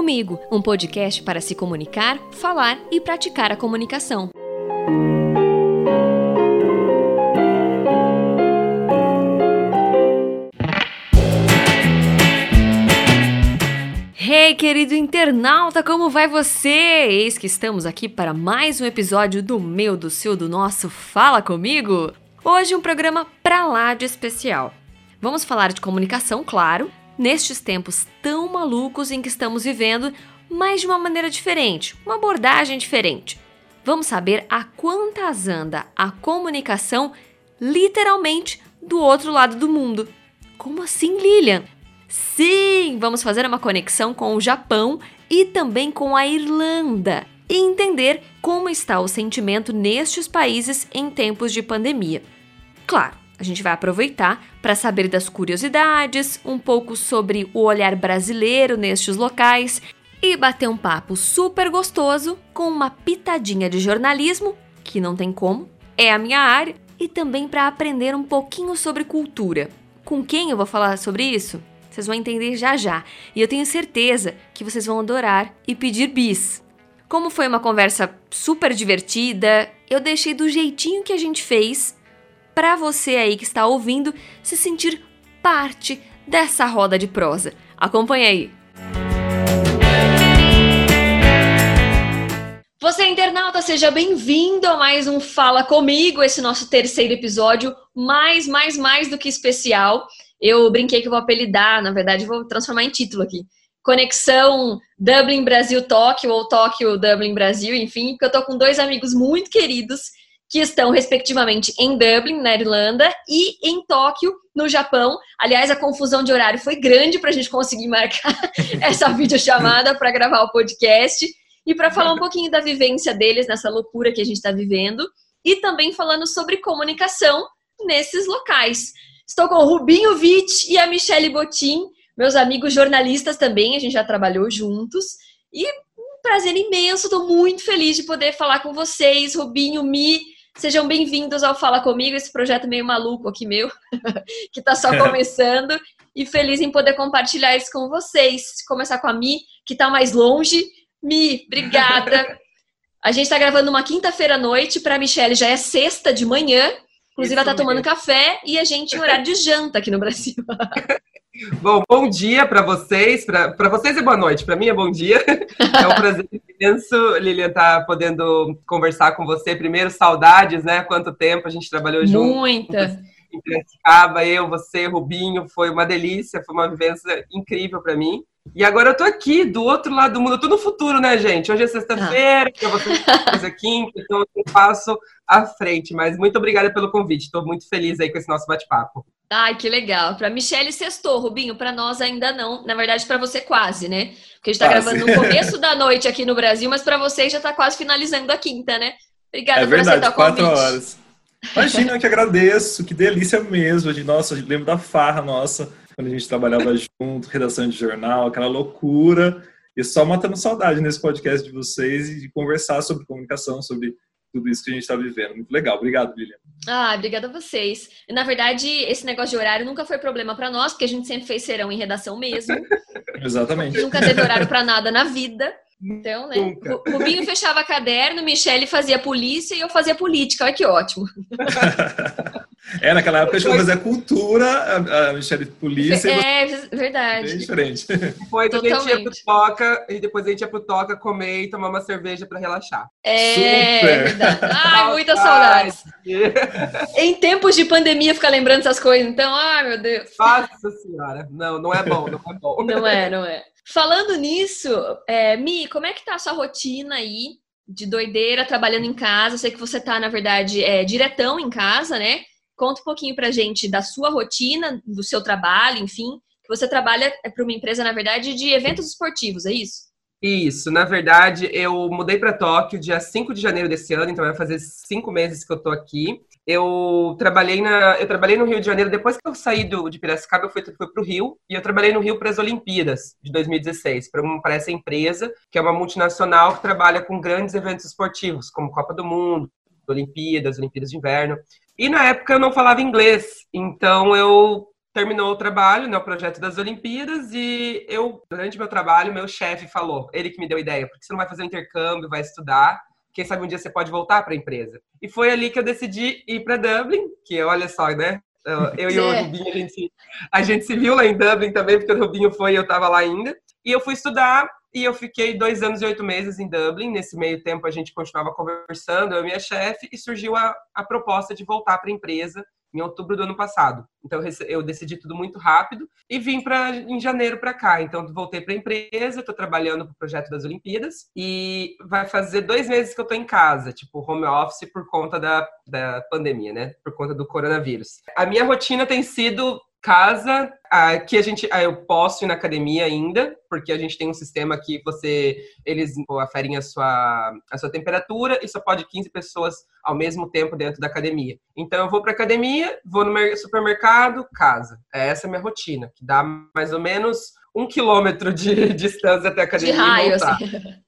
Comigo, um podcast para se comunicar, falar e praticar a comunicação. Hey, querido internauta, como vai você? Eis que estamos aqui para mais um episódio do meu, do seu, do nosso Fala Comigo. Hoje um programa pra lá de especial. Vamos falar de comunicação, claro, nestes tempos tão malucos em que estamos vivendo, mas de uma maneira diferente, uma abordagem diferente. Vamos saber a quantas anda a comunicação literalmente do outro lado do mundo. Como assim, Lilian? Sim, vamos fazer uma conexão com o Japão e também com a Irlanda e entender como está o sentimento nestes países em tempos de pandemia. Claro, a gente vai aproveitar para saber das curiosidades, um pouco sobre o olhar brasileiro nestes locais e bater um papo super gostoso com uma pitadinha de jornalismo, que não tem como, é a minha área, e também para aprender um pouquinho sobre cultura. Com quem eu vou falar sobre isso? Vocês vão entender já já, e eu tenho certeza que vocês vão adorar e pedir bis. Como foi uma conversa super divertida, eu deixei do jeitinho que a gente fez para você aí que está ouvindo se sentir parte dessa roda de prosa. Acompanhe aí. Você internauta, seja bem-vindo a mais um Fala Comigo, esse nosso terceiro episódio, mais, mais, mais do que especial. Eu brinquei que eu vou apelidar, na verdade vou transformar em título aqui. Conexão Dublin Brasil Tóquio ou Tóquio Dublin Brasil, enfim, porque eu tô com dois amigos muito queridos que estão, respectivamente, em Dublin, na Irlanda, e em Tóquio, no Japão. Aliás, a confusão de horário foi grande para a gente conseguir marcar essa videochamada para gravar o podcast e para falar um pouquinho da vivência deles nessa loucura que a gente está vivendo e também falando sobre comunicação nesses locais. Estou com o Rubinho Witt e a Michele Botin, meus amigos jornalistas também, a gente já trabalhou juntos. E um prazer imenso, estou muito feliz de poder falar com vocês, Rubinho, Mi, Sejam bem-vindos ao Fala Comigo, esse projeto meio maluco aqui meu, que está só começando. e feliz em poder compartilhar isso com vocês. Começar com a Mi, que está mais longe. Mi, obrigada. A gente está gravando uma quinta-feira à noite, para a Michelle já é sexta de manhã. Inclusive, ela está tomando café e a gente em horário de janta aqui no Brasil. Bom, bom dia para vocês. Para vocês é boa noite, para mim é bom dia. É um prazer imenso, Lilian, estar tá podendo conversar com você. Primeiro, saudades, né? Quanto tempo a gente trabalhou junto. Muita. Em Piracicaba, eu, você, Rubinho, foi uma delícia, foi uma vivência incrível para mim. E agora eu tô aqui, do outro lado do mundo. Eu tô no futuro, né, gente? Hoje é sexta-feira, ah. eu vou fazer quinta, então eu passo à frente. Mas muito obrigada pelo convite. Estou muito feliz aí com esse nosso bate-papo. Ai, que legal. Para Michelle sextou, Rubinho. Para nós ainda não. Na verdade, para você quase, né? Porque a gente está gravando no começo da noite aqui no Brasil, mas para vocês já está quase finalizando a quinta, né? Obrigada é por verdade, aceitar o convite. quatro horas. Imagina, eu que agradeço. Que delícia mesmo. De, nossa, eu lembro da farra nossa, quando a gente trabalhava junto, redação de jornal, aquela loucura. E só matando saudade nesse podcast de vocês e de conversar sobre comunicação, sobre tudo isso que a gente está vivendo. Muito legal. Obrigado, Lilian. Ah, obrigada a vocês. Na verdade, esse negócio de horário nunca foi problema para nós, porque a gente sempre fez serão em redação mesmo. Exatamente. Nunca teve horário para nada na vida. Então, né? O Rubinho fechava caderno, Michele fazia polícia e eu fazia política. Olha que ótimo. É, naquela época a gente fazia cultura, a Michelle polícia. É, verdade. Bem diferente. Depois Totalmente. a gente ia pro Toca e depois a gente ia pro Toca comer e tomar uma cerveja para relaxar. É, Super. verdade. Ai, muitas saudades. em tempos de pandemia ficar lembrando essas coisas, então, ai meu Deus. Nossa senhora. Não, não é bom, não é bom. Não é, não é. Falando nisso, é, Mi, como é que tá a sua rotina aí? De doideira, trabalhando em casa. sei que você tá, na verdade, é, diretão em casa, né? Conta um pouquinho pra gente da sua rotina, do seu trabalho, enfim. Que você trabalha é, para uma empresa, na verdade, de eventos esportivos, é isso? Isso, na verdade, eu mudei para Tóquio dia 5 de janeiro desse ano, então vai fazer cinco meses que eu tô aqui. Eu trabalhei, na, eu trabalhei no Rio de Janeiro, depois que eu saí do, de Piracicaba, eu fui, fui para o Rio, e eu trabalhei no Rio para as Olimpíadas de 2016, para essa empresa, que é uma multinacional que trabalha com grandes eventos esportivos, como Copa do Mundo, Olimpíadas, Olimpíadas de Inverno. E na época eu não falava inglês, então eu terminou o trabalho, né, o projeto das Olimpíadas, e eu, durante meu trabalho, meu chefe falou, ele que me deu a ideia, porque você não vai fazer um intercâmbio, vai estudar, quem sabe um dia você pode voltar para a empresa. E foi ali que eu decidi ir para Dublin, que olha só, né? Eu, e o. Rubinho, a gente, a gente se viu lá em Dublin também, porque o Rubinho foi e eu estava lá ainda. E eu fui estudar e eu fiquei dois anos e oito meses em Dublin. Nesse meio tempo a gente continuava conversando, eu e minha chefe, e surgiu a, a proposta de voltar para a empresa em outubro do ano passado. Então eu decidi tudo muito rápido e vim para em janeiro para cá. Então voltei para a empresa, estou trabalhando para o projeto das Olimpíadas e vai fazer dois meses que eu estou em casa, tipo home office por conta da, da pandemia, né? Por conta do coronavírus. A minha rotina tem sido casa, aqui a gente, eu posso ir na academia ainda, porque a gente tem um sistema que você, eles aferem a sua, a sua temperatura e só pode 15 pessoas ao mesmo tempo dentro da academia. Então eu vou para academia, vou no supermercado, casa. É essa a minha rotina, que dá mais ou menos um quilômetro de distância até a academia. De raio, assim.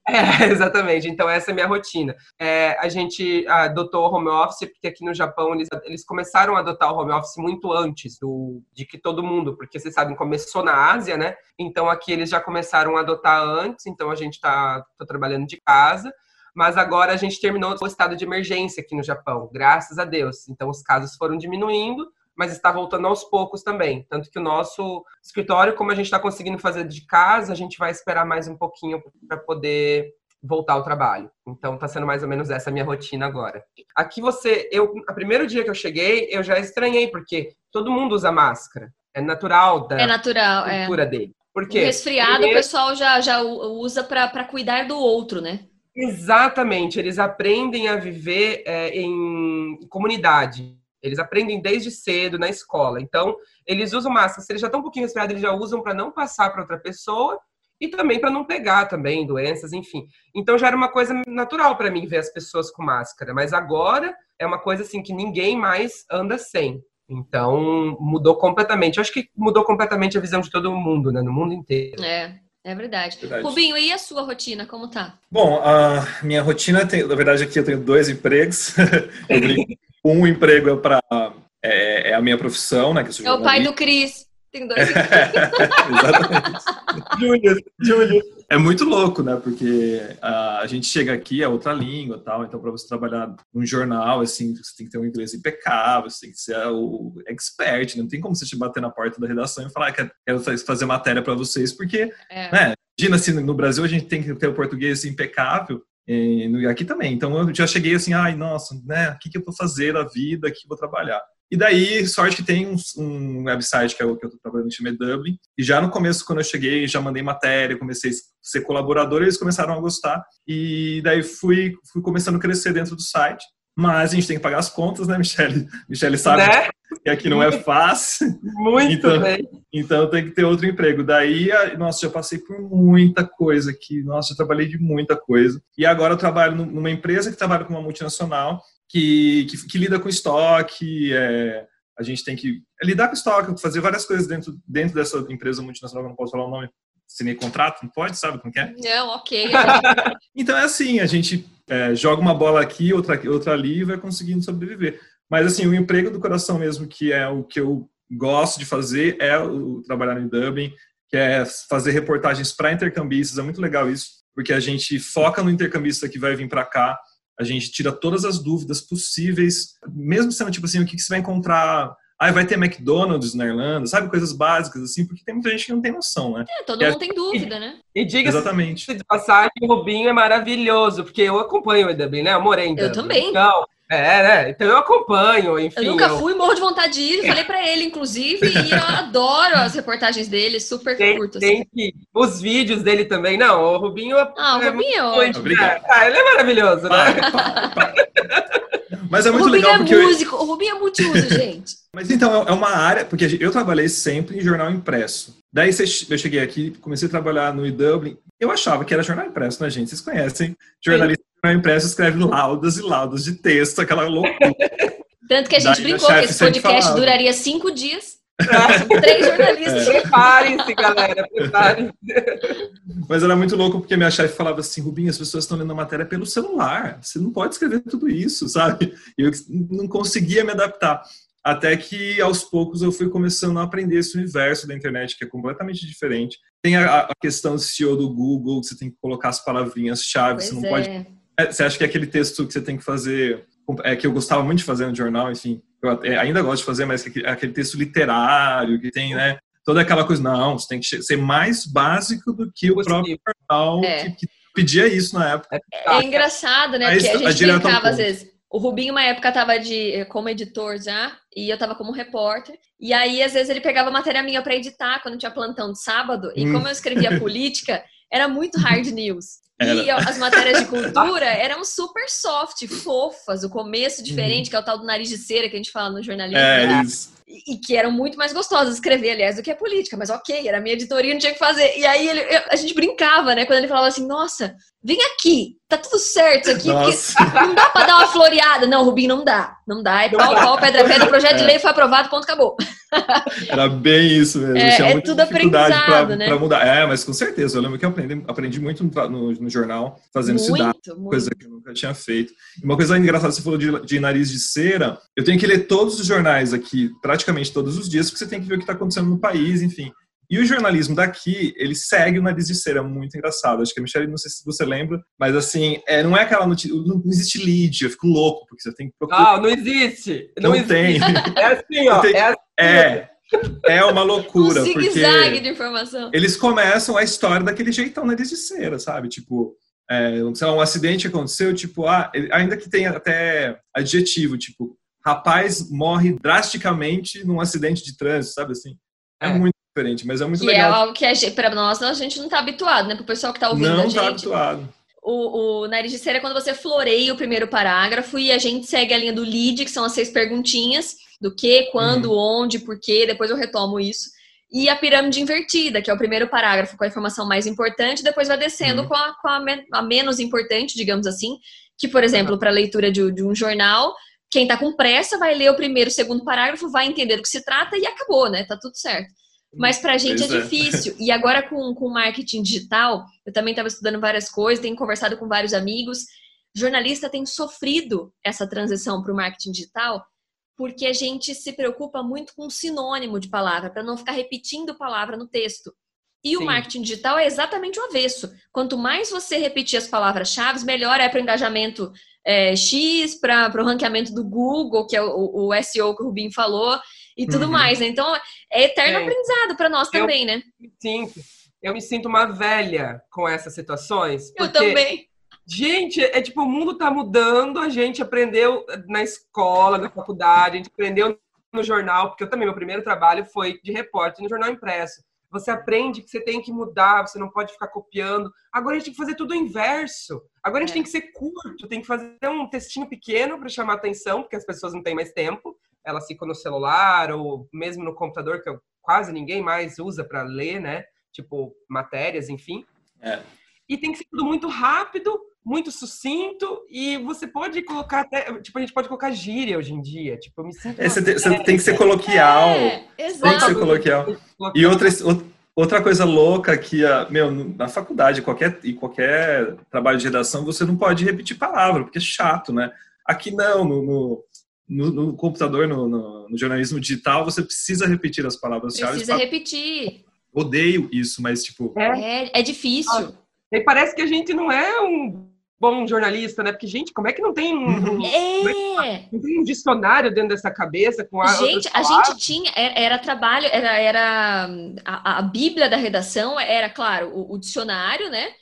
É, exatamente. Então, essa é a minha rotina. É, a gente adotou o home office, porque aqui no Japão eles, eles começaram a adotar o home office muito antes do, de que todo mundo, porque vocês sabem, começou na Ásia, né? Então, aqui eles já começaram a adotar antes, então a gente está tá trabalhando de casa. Mas agora a gente terminou o estado de emergência aqui no Japão, graças a Deus. Então, os casos foram diminuindo mas está voltando aos poucos também. Tanto que o nosso escritório, como a gente está conseguindo fazer de casa, a gente vai esperar mais um pouquinho para poder voltar ao trabalho. Então está sendo mais ou menos essa a minha rotina agora. Aqui você, eu, a primeiro dia que eu cheguei, eu já estranhei porque todo mundo usa máscara. É natural da é natural, é. cultura é. dele. Porque o resfriado primeiro... o pessoal já, já usa para cuidar do outro, né? Exatamente, eles aprendem a viver é, em comunidade. Eles aprendem desde cedo na escola. Então, eles usam máscara. Se eles já estão um pouquinho resfriados, eles já usam para não passar para outra pessoa e também para não pegar também doenças, enfim. Então já era uma coisa natural para mim ver as pessoas com máscara, mas agora é uma coisa assim que ninguém mais anda sem. Então mudou completamente. Eu acho que mudou completamente a visão de todo mundo, né, no mundo inteiro. É. É verdade. verdade. Rubinho, e a sua rotina, como tá? Bom, a minha rotina tem, na verdade, aqui eu tenho dois empregos. Um emprego é para é, é, a minha profissão, né? Que eu sou é o pai do Cris. Tem dois. Exatamente. Júlio, Júlio. É muito louco, né? Porque a, a gente chega aqui, é outra língua tal. Então, para você trabalhar num jornal, assim, você tem que ter um inglês impecável, você tem que ser o expert. Né? Não tem como você te bater na porta da redação e falar que quero fazer matéria para vocês, porque, é. né? Imagina se no Brasil a gente tem que ter o português impecável e aqui também. Então eu já cheguei assim, ai, nossa, né? O que, que eu vou fazer da vida? Aqui vou trabalhar. E daí, sorte que tem um, um website que é o que eu estou trabalhando é Dublin. E já no começo, quando eu cheguei, já mandei matéria, comecei a ser colaborador, eles começaram a gostar. E daí fui, fui começando a crescer dentro do site. Mas a gente tem que pagar as contas, né, Michele? Michele sabe né? Que aqui não é fácil. Muito então, bem. Então tem que ter outro emprego. Daí, nossa, já passei por muita coisa aqui. Nossa, já trabalhei de muita coisa. E agora eu trabalho numa empresa que trabalha com uma multinacional que, que, que lida com estoque. É, a gente tem que lidar com estoque, fazer várias coisas dentro, dentro dessa empresa multinacional, que eu não posso falar o nome, assinei contrato, não pode, sabe como que é? Não, ok. então é assim, a gente é, joga uma bola aqui, outra, outra ali e vai conseguindo sobreviver. Mas assim, o emprego do coração mesmo, que é o que eu gosto de fazer, é o trabalhar em Dublin, que é fazer reportagens para intercambistas, é muito legal isso, porque a gente foca no intercambista que vai vir para cá, a gente tira todas as dúvidas possíveis, mesmo sendo tipo assim, o que, que você vai encontrar ah, vai ter McDonald's na Irlanda, sabe? Coisas básicas, assim, porque tem muita gente que não tem noção, né? É, todo mundo tem dúvida, né? E diga Exatamente. de passagem, o Rubinho é maravilhoso, porque eu acompanho o Dublin, né? Eu morei em Dublin. Eu também. Então, é, né? Então eu acompanho, enfim. Eu nunca eu... fui, morro de vontade de ir, falei pra ele, inclusive, e eu adoro as reportagens dele, super tem, curtas. Tem que... Os vídeos dele também, não, o Rubinho... Ah, o é Rubinho é ótimo. Obrigado. Ah, ele é maravilhoso, né? Mas é muito o Rubinho legal é porque... músico, o Rubinho é multiuso, gente. Mas então, é uma área, porque eu trabalhei sempre em jornal impresso. Daí eu cheguei aqui, comecei a trabalhar no Dublin. Eu achava que era jornal impresso, né, gente? Vocês conhecem. Jornalista jornal impresso escreve laudas e laudas de texto, aquela loucura. Tanto que a gente Daí brincou que esse podcast duraria cinco dias. Três jornalistas. É. Preparem-se, galera, preparem-se. Mas era muito louco porque minha chefe falava assim: Rubinho, as pessoas estão lendo a matéria pelo celular. Você não pode escrever tudo isso, sabe? E eu não conseguia me adaptar. Até que aos poucos eu fui começando a aprender esse universo da internet, que é completamente diferente. Tem a, a questão do SEO do Google, que você tem que colocar as palavrinhas-chave, você não é. pode. É, você acha que é aquele texto que você tem que fazer, é, que eu gostava muito de fazer no jornal, enfim, eu ainda gosto de fazer, mas é aquele texto literário, que tem, né? Toda aquela coisa, não, você tem que ser mais básico do que o próprio jornal é. que, que, pedia isso na época. É, é engraçado, né? Porque a gente brincava às vezes o Rubinho, uma época, tava de, como editor já, e eu tava como repórter. E aí, às vezes, ele pegava matéria minha para editar quando tinha plantão de sábado. E hum. como eu escrevia política, era muito hard news. E as matérias de cultura eram super soft, fofas, o começo diferente, uhum. que é o tal do nariz de cera que a gente fala no jornalismo. É? E que eram muito mais gostosas escrever, aliás, do que a política, mas ok, era a minha editoria, não tinha que fazer. E aí ele, eu, a gente brincava, né, quando ele falava assim, nossa, vem aqui, tá tudo certo aqui, não dá pra dar uma floreada. Não, Rubinho, não dá, não dá, é pau, pau, pedra, pedra, o projeto é. de lei foi aprovado, ponto, acabou. Era bem isso mesmo, é, tinha é muita tudo dificuldade pra, né? pra, mudar. É, mas com certeza, eu lembro que eu aprendi, aprendi muito no, no, no jornal, fazendo muito, cidade, muito. coisa que nunca tinha feito. Uma coisa engraçada, você falou de, de nariz de cera, eu tenho que ler todos os jornais aqui, praticamente todos os dias, porque você tem que ver o que está acontecendo no país, enfim. E o jornalismo daqui, ele segue o nariz de cera, muito engraçado. Acho que a Michelle, não sei se você lembra, mas assim, é, não é aquela notícia, não existe lead, eu fico louco, porque você tem que procurar. Ah, não existe! Não, não existe. tem. É assim, ó. Tem... É, assim, é, é uma loucura. Um porque de informação. Eles começam a história daquele jeitão nariz de cera, sabe? Tipo, é, sei lá, um acidente aconteceu, tipo, ah, ainda que tenha até adjetivo, tipo, rapaz morre drasticamente num acidente de trânsito, sabe assim? É, é. muito diferente, mas é muito que legal. é algo que a gente, pra nós, a gente não tá habituado, né? Pro pessoal que tá ouvindo não a tá gente. Não tá habituado. O, o nariz de cera é quando você floreia o primeiro parágrafo e a gente segue a linha do lead, que são as seis perguntinhas, do que, quando, uhum. onde, por quê, depois eu retomo isso. E a pirâmide invertida, que é o primeiro parágrafo com a informação mais importante, depois vai descendo uhum. com, a, com a, a, menos importante, digamos assim, que, por exemplo, para leitura de, de um jornal, quem está com pressa vai ler o primeiro, o segundo parágrafo, vai entender do que se trata e acabou, né? Tá tudo certo. Mas para a gente é, é, difícil. E agora com, com marketing digital, eu também estava estudando várias coisas, tenho conversado com vários amigos. Jornalista tem sofrido essa transição para o marketing digital porque a gente se preocupa muito com sinônimo de palavra, para não ficar repetindo palavra no texto. E Sim. o marketing digital é exatamente o avesso. Quanto mais você repetir as palavras-chave, melhor é para o engajamento é, X, para o ranqueamento do Google, que é o, o, SEO que o Rubinho falou, e tudo uhum. mais. Né? Então, é eterno é. aprendizado para nós também, eu né? Sinto, eu me sinto uma velha com essas situações. Eu também. Gente, é tipo, o mundo tá mudando, a gente aprendeu na escola, na faculdade, a gente aprendeu no jornal, porque eu também, meu primeiro trabalho foi de repórter no jornal impresso. Você aprende que você tem que mudar, você não pode ficar copiando. Agora a gente tem que fazer tudo o inverso. Agora a gente é. tem que ser curto, tem que fazer um textinho pequeno para chamar atenção, porque as pessoas não têm mais tempo. Elas ficam no celular ou mesmo no computador, que quase ninguém mais usa para ler, né? Tipo, matérias, enfim. É. E tem que ser tudo muito rápido, muito sucinto e você pode colocar até, tipo, a gente pode colocar gíria hoje em dia, tipo, eu me sinto... É, você, tem, você tem que ser coloquial. É, exato. Tem que ser coloquial. E outra, outra coisa louca que, meu, na faculdade, qualquer, e qualquer trabalho de redação, você não pode repetir palavra, porque é chato, né? Aqui não, no, no, no, no computador, no, no, jornalismo digital, você precisa repetir as palavras-chave. Precisa repetir. Odeio isso, mas, tipo... É, é difícil. E parece que a gente não é um bom jornalista, né? Porque, gente, como é que não tem um, uhum. é. não tem um dicionário dentro dessa cabeça com a Gente, a gente tinha, era, era trabalho, era, era a, a, Bíblia da redação, era, claro, o, o, dicionário, né?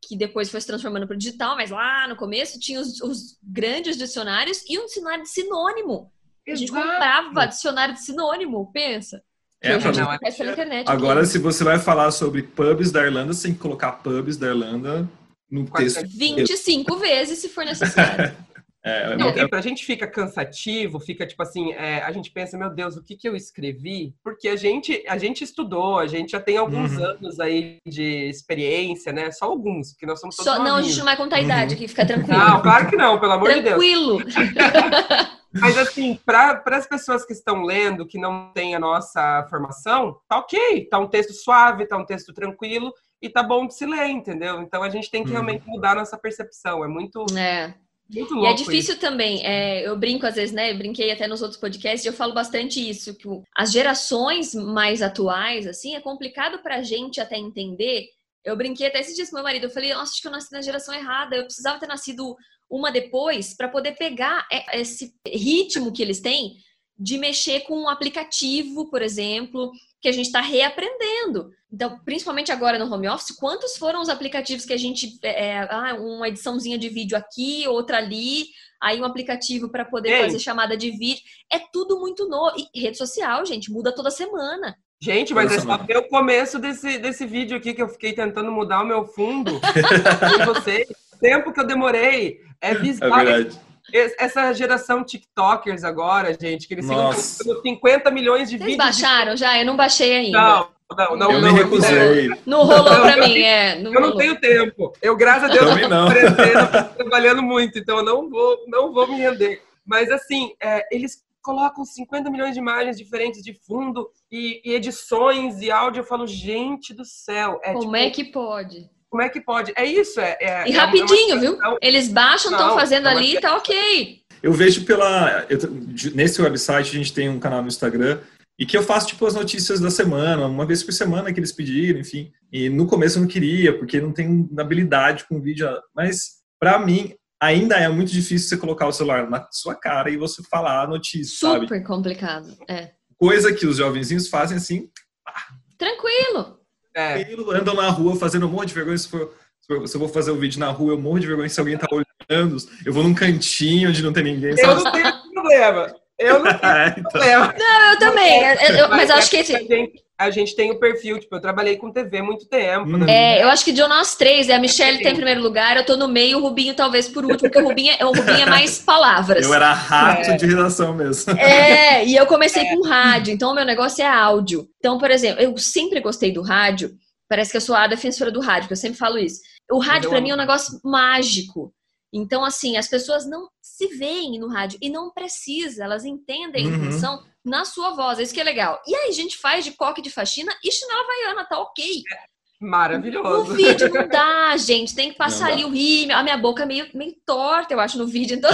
Que depois foi se transformando para o digital, mas lá no começo tinha os, os, grandes dicionários e um dicionário de sinônimo. Exato. A gente comprava dicionário de sinônimo, pensa. É, não, é internet, Agora, se você vai falar sobre pubs da Irlanda, você tem que colocar pubs da Irlanda no texto. 25 vezes, se for necessário. É, é, não, é... pra gente fica cansativo, fica tipo assim, é, a gente pensa, meu Deus, o que que eu escrevi? Porque a gente, a gente estudou, a gente já tem alguns uhum. anos aí de experiência, né? Só alguns, porque nós somos todos Só, Não, a gente não vai contar a idade uhum. aqui, fica tranquilo. Não, claro que não, pelo amor tranquilo. de Deus. Tranquilo. Mas assim, para as pessoas que estão lendo, que não têm a nossa formação, tá ok, tá um texto suave, tá um texto tranquilo, e tá bom de se ler, entendeu? Então a gente tem que uhum. realmente mudar nossa percepção. É muito. É. Muito louco. E é difícil isso. também. É, eu brinco às vezes, né? Eu brinquei até nos outros podcasts, eu falo bastante isso, que as gerações mais atuais, assim, é complicado pra gente até entender. Eu brinquei até esses dias com meu marido, eu falei, nossa, acho que eu nasci na geração errada, eu precisava ter nascido uma depois para poder pegar esse ritmo que eles têm de mexer com um aplicativo, por exemplo, que a gente está reaprendendo. Então, principalmente agora no home office, quantos foram os aplicativos que a gente. É, é ah, uma ediçãozinha de vídeo aqui, outra ali, aí um aplicativo para poder Ei. fazer chamada de vídeo. É tudo muito novo. E rede social, gente, muda toda semana. Gente, mas é só ver o começo desse, desse vídeo aqui que eu fiquei tentando mudar o meu fundo. e você, tempo que eu demorei. É, é bizarro. É verdade. Essa geração TikTokers agora, gente, que eles Nossa. sigam 50 milhões de Vocês vídeos. Vocês baixaram de... já? Eu não baixei ainda. Não, não, não. Eu não, me recusei. Não, rolou não, pra mim, é. Não eu rolou. não tenho tempo. Eu, graças a Deus, Também não. trabalhando muito, então eu não vou, não vou me render. Mas assim, é, eles colocam 50 milhões de imagens diferentes de fundo e, e edições e áudio. Eu falo, gente do céu. É, Como tipo, é que pode? Como é que pode? É isso, é. é e é rapidinho, uma... viu? Eles baixam, estão fazendo é ali, tá ok. Eu vejo pela. Eu, nesse website a gente tem um canal no Instagram e que eu faço tipo as notícias da semana, uma vez por semana que eles pediram, enfim. E no começo eu não queria, porque não tenho habilidade com vídeo, mas para mim ainda é muito difícil você colocar o celular na sua cara e você falar a notícia, Super sabe? complicado, é. Coisa que os jovenzinhos fazem assim. Tranquilo. É. Tranquilo, andam na rua fazendo um monte de vergonha. Se, for, se eu vou fazer o um vídeo na rua, eu morro de vergonha se alguém tá olhando. Eu vou num cantinho onde não tem ninguém. Eu não tenho problema. Eu não tenho é, então. problema. Não, eu também. Eu, eu, mas, mas acho que esse a gente tem o perfil, tipo, eu trabalhei com TV muito tempo. Né? É, eu acho que de nós três, é a Michelle tem em primeiro lugar, eu tô no meio, o Rubinho talvez por último, porque o Rubinho, é, o Rubinho é mais palavras. Eu era rato é. de redação mesmo. É, e eu comecei é. com rádio, então o meu negócio é áudio. Então, por exemplo, eu sempre gostei do rádio, parece que eu sou a defensora do rádio, que eu sempre falo isso. O rádio, para mim, é um negócio mágico. Então, assim, as pessoas não se veem no rádio e não precisa, elas entendem a uhum. intenção na sua voz, é isso que é legal. E aí a gente faz de coque de faxina e chinela havaiana, tá ok. Maravilhoso. No vídeo não dá, gente, tem que passar ali o rímel, a minha boca é meio, meio torta, eu acho, no vídeo, então...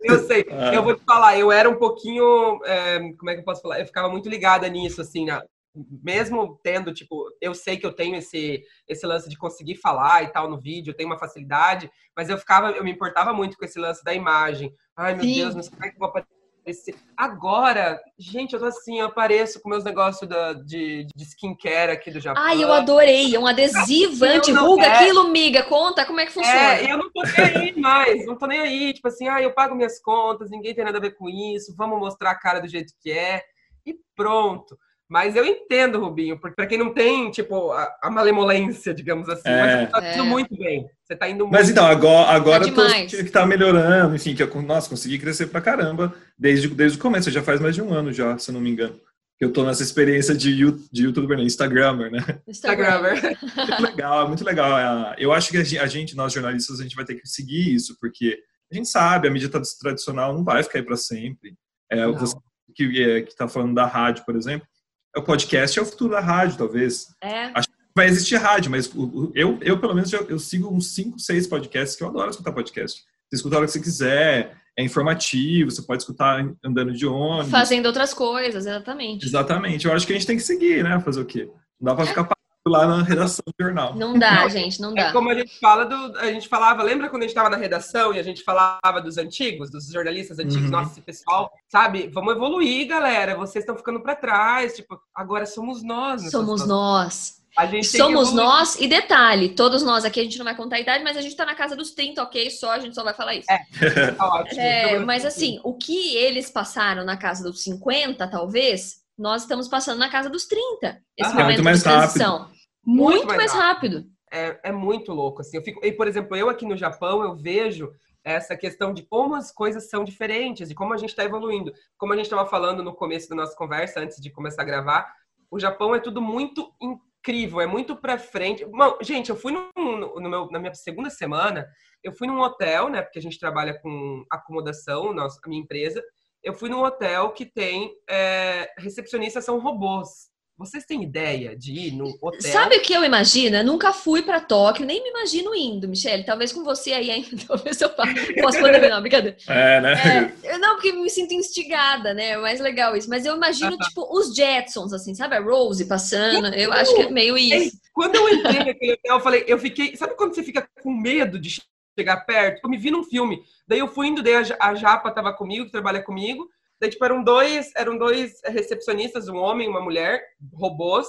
eu sei, é. eu vou te falar, eu era um pouquinho, é, como é que eu posso falar? Eu ficava muito ligada nisso, assim, na, mesmo tendo, tipo, eu sei que eu tenho esse, esse lance de conseguir falar e tal no vídeo, eu tenho uma facilidade, mas eu ficava, eu me importava muito com esse lance da imagem. Ai, meu Sim. Deus, não sei como é que eu vou aparecer. Agora, gente, eu tô assim, eu apareço com meus negócios da, de, de skincare aqui do Japão. Ai, eu adorei. É um adesivo anti-ruga. É... Aquilo, miga, conta como é que funciona. É, eu não tô nem aí mais, não tô nem aí. Tipo assim, ah, eu pago minhas contas, ninguém tem nada a ver com isso, vamos mostrar a cara do jeito que é. E pronto. Mas eu entendo, Rubinho, porque para quem não tem, tipo, a, a malemolência, digamos assim, é. mas tá indo é. muito bem. Você tá indo muito Mas então, agora, agora é eu tô sentindo que tá melhorando, enfim, que eu, nossa, consegui crescer pra caramba desde, desde o começo, já faz mais de um ano já, se eu não me engano. Que eu tô nessa experiência de, de youtuber, né? Instagrammer, né? Instagrammer. muito legal, é muito legal. É, eu acho que a gente, nós jornalistas, a gente vai ter que seguir isso, porque a gente sabe, a mídia tradicional não vai ficar aí para sempre. É, você que, é, que tá falando da rádio, por exemplo, o podcast é o futuro da rádio, talvez. É. Acho que vai existir rádio, mas eu, eu pelo menos, eu, sigo uns 5, 6 podcasts que eu adoro escutar podcast. Você escuta a hora que você quiser, é informativo, você pode escutar andando de ônibus. Fazendo outras coisas, exatamente. Exatamente. Eu acho que a gente tem que seguir, né? Fazer o quê? Não dá pra ficar lá na redação do jornal. Não dá, gente, não é dá. É como a gente fala do. A gente falava, lembra quando a gente estava na redação e a gente falava dos antigos, dos jornalistas antigos? Uhum. Nossa, esse pessoal, sabe? Vamos evoluir, galera. Vocês estão ficando para trás. Tipo, agora somos nós. Somos nós. Somos nós, e detalhe, todos nós aqui, a gente não vai contar a idade, mas a gente tá na casa dos 30, ok? Só, a gente só vai falar isso. É, tá ótimo. É, mas assim, o que eles passaram na casa dos 50, talvez, nós estamos passando na casa dos 30. Esse ah, momento de transição. Rápido. Muito, muito mais, mais rápido. rápido. É, é muito louco, assim. Eu fico, e, por exemplo, eu aqui no Japão, eu vejo essa questão de como as coisas são diferentes, de como a gente está evoluindo. Como a gente estava falando no começo da nossa conversa, antes de começar a gravar, o Japão é tudo muito incrível, é muito para frente. Bom, gente, eu fui no, no meu, na minha segunda semana, eu fui num hotel, né? Porque a gente trabalha com acomodação, nossa, a minha empresa. Eu fui num hotel que tem é, recepcionistas são robôs. Vocês têm ideia de ir no hotel? Sabe o que eu imagino? Eu nunca fui para Tóquio, nem me imagino indo, Michelle. Talvez com você aí ainda, talvez eu possa poder não, brincadeira. É, né? É, não, porque me sinto instigada, né? É mais legal isso. Mas eu imagino, tipo, os Jetsons, assim, sabe? A Rose passando. Eu acho que é meio isso. Quando eu entrei naquele hotel, eu falei, eu fiquei. Sabe quando você fica com medo de chegar perto? Eu me vi num filme. Daí eu fui indo, daí a Japa tava comigo, que trabalha comigo. Daí, tipo, eram dois, eram dois recepcionistas, um homem e uma mulher, robôs.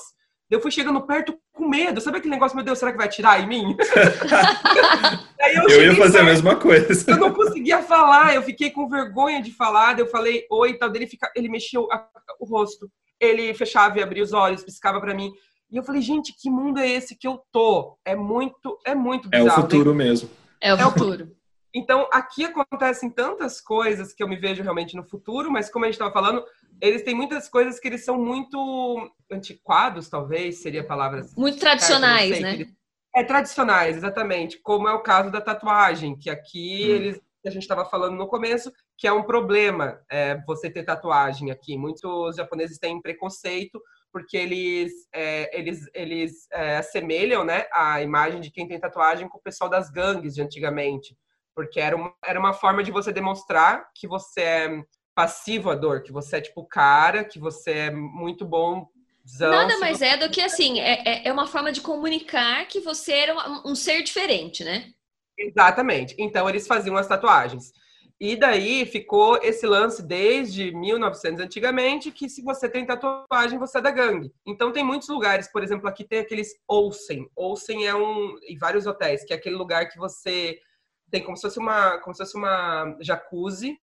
Eu fui chegando perto com medo. Sabe aquele negócio, meu Deus, será que vai atirar em mim? eu, eu ia fazer perto, a mesma coisa. Eu não conseguia falar, eu fiquei com vergonha de falar. Daí eu falei, oi, tal. Dele fica, ele mexeu a, o rosto. Ele fechava e abria os olhos, piscava para mim. E eu falei, gente, que mundo é esse que eu tô? É muito, é muito bizarro. É o futuro mesmo. É o futuro. Então, aqui acontecem tantas coisas que eu me vejo realmente no futuro, mas como a gente estava falando, eles têm muitas coisas que eles são muito antiquados, talvez seria a palavra. Muito tradicionais, sei, né? Eles... É, tradicionais, exatamente. Como é o caso da tatuagem, que aqui hum. eles a gente estava falando no começo, que é um problema é, você ter tatuagem aqui. Muitos japoneses têm preconceito porque eles, é, eles, eles é, assemelham né, a imagem de quem tem tatuagem com o pessoal das gangues de antigamente porque era uma, era uma forma de você demonstrar que você é passivo à dor, que você é tipo cara, que você é muito bom. Nada mais é do que assim, é, é, é uma forma de comunicar que você era um, um ser diferente, né? Exatamente. Então eles faziam as tatuagens. E daí ficou esse lance desde 1900 antigamente, que se você tem tatuagem, você é da gangue. Então tem muitos lugares, por exemplo, aqui tem aqueles Olsen. Olsen é um, em vários hotéis, que é aquele lugar que você tem como se fosse uma, como se fosse uma jacuzzi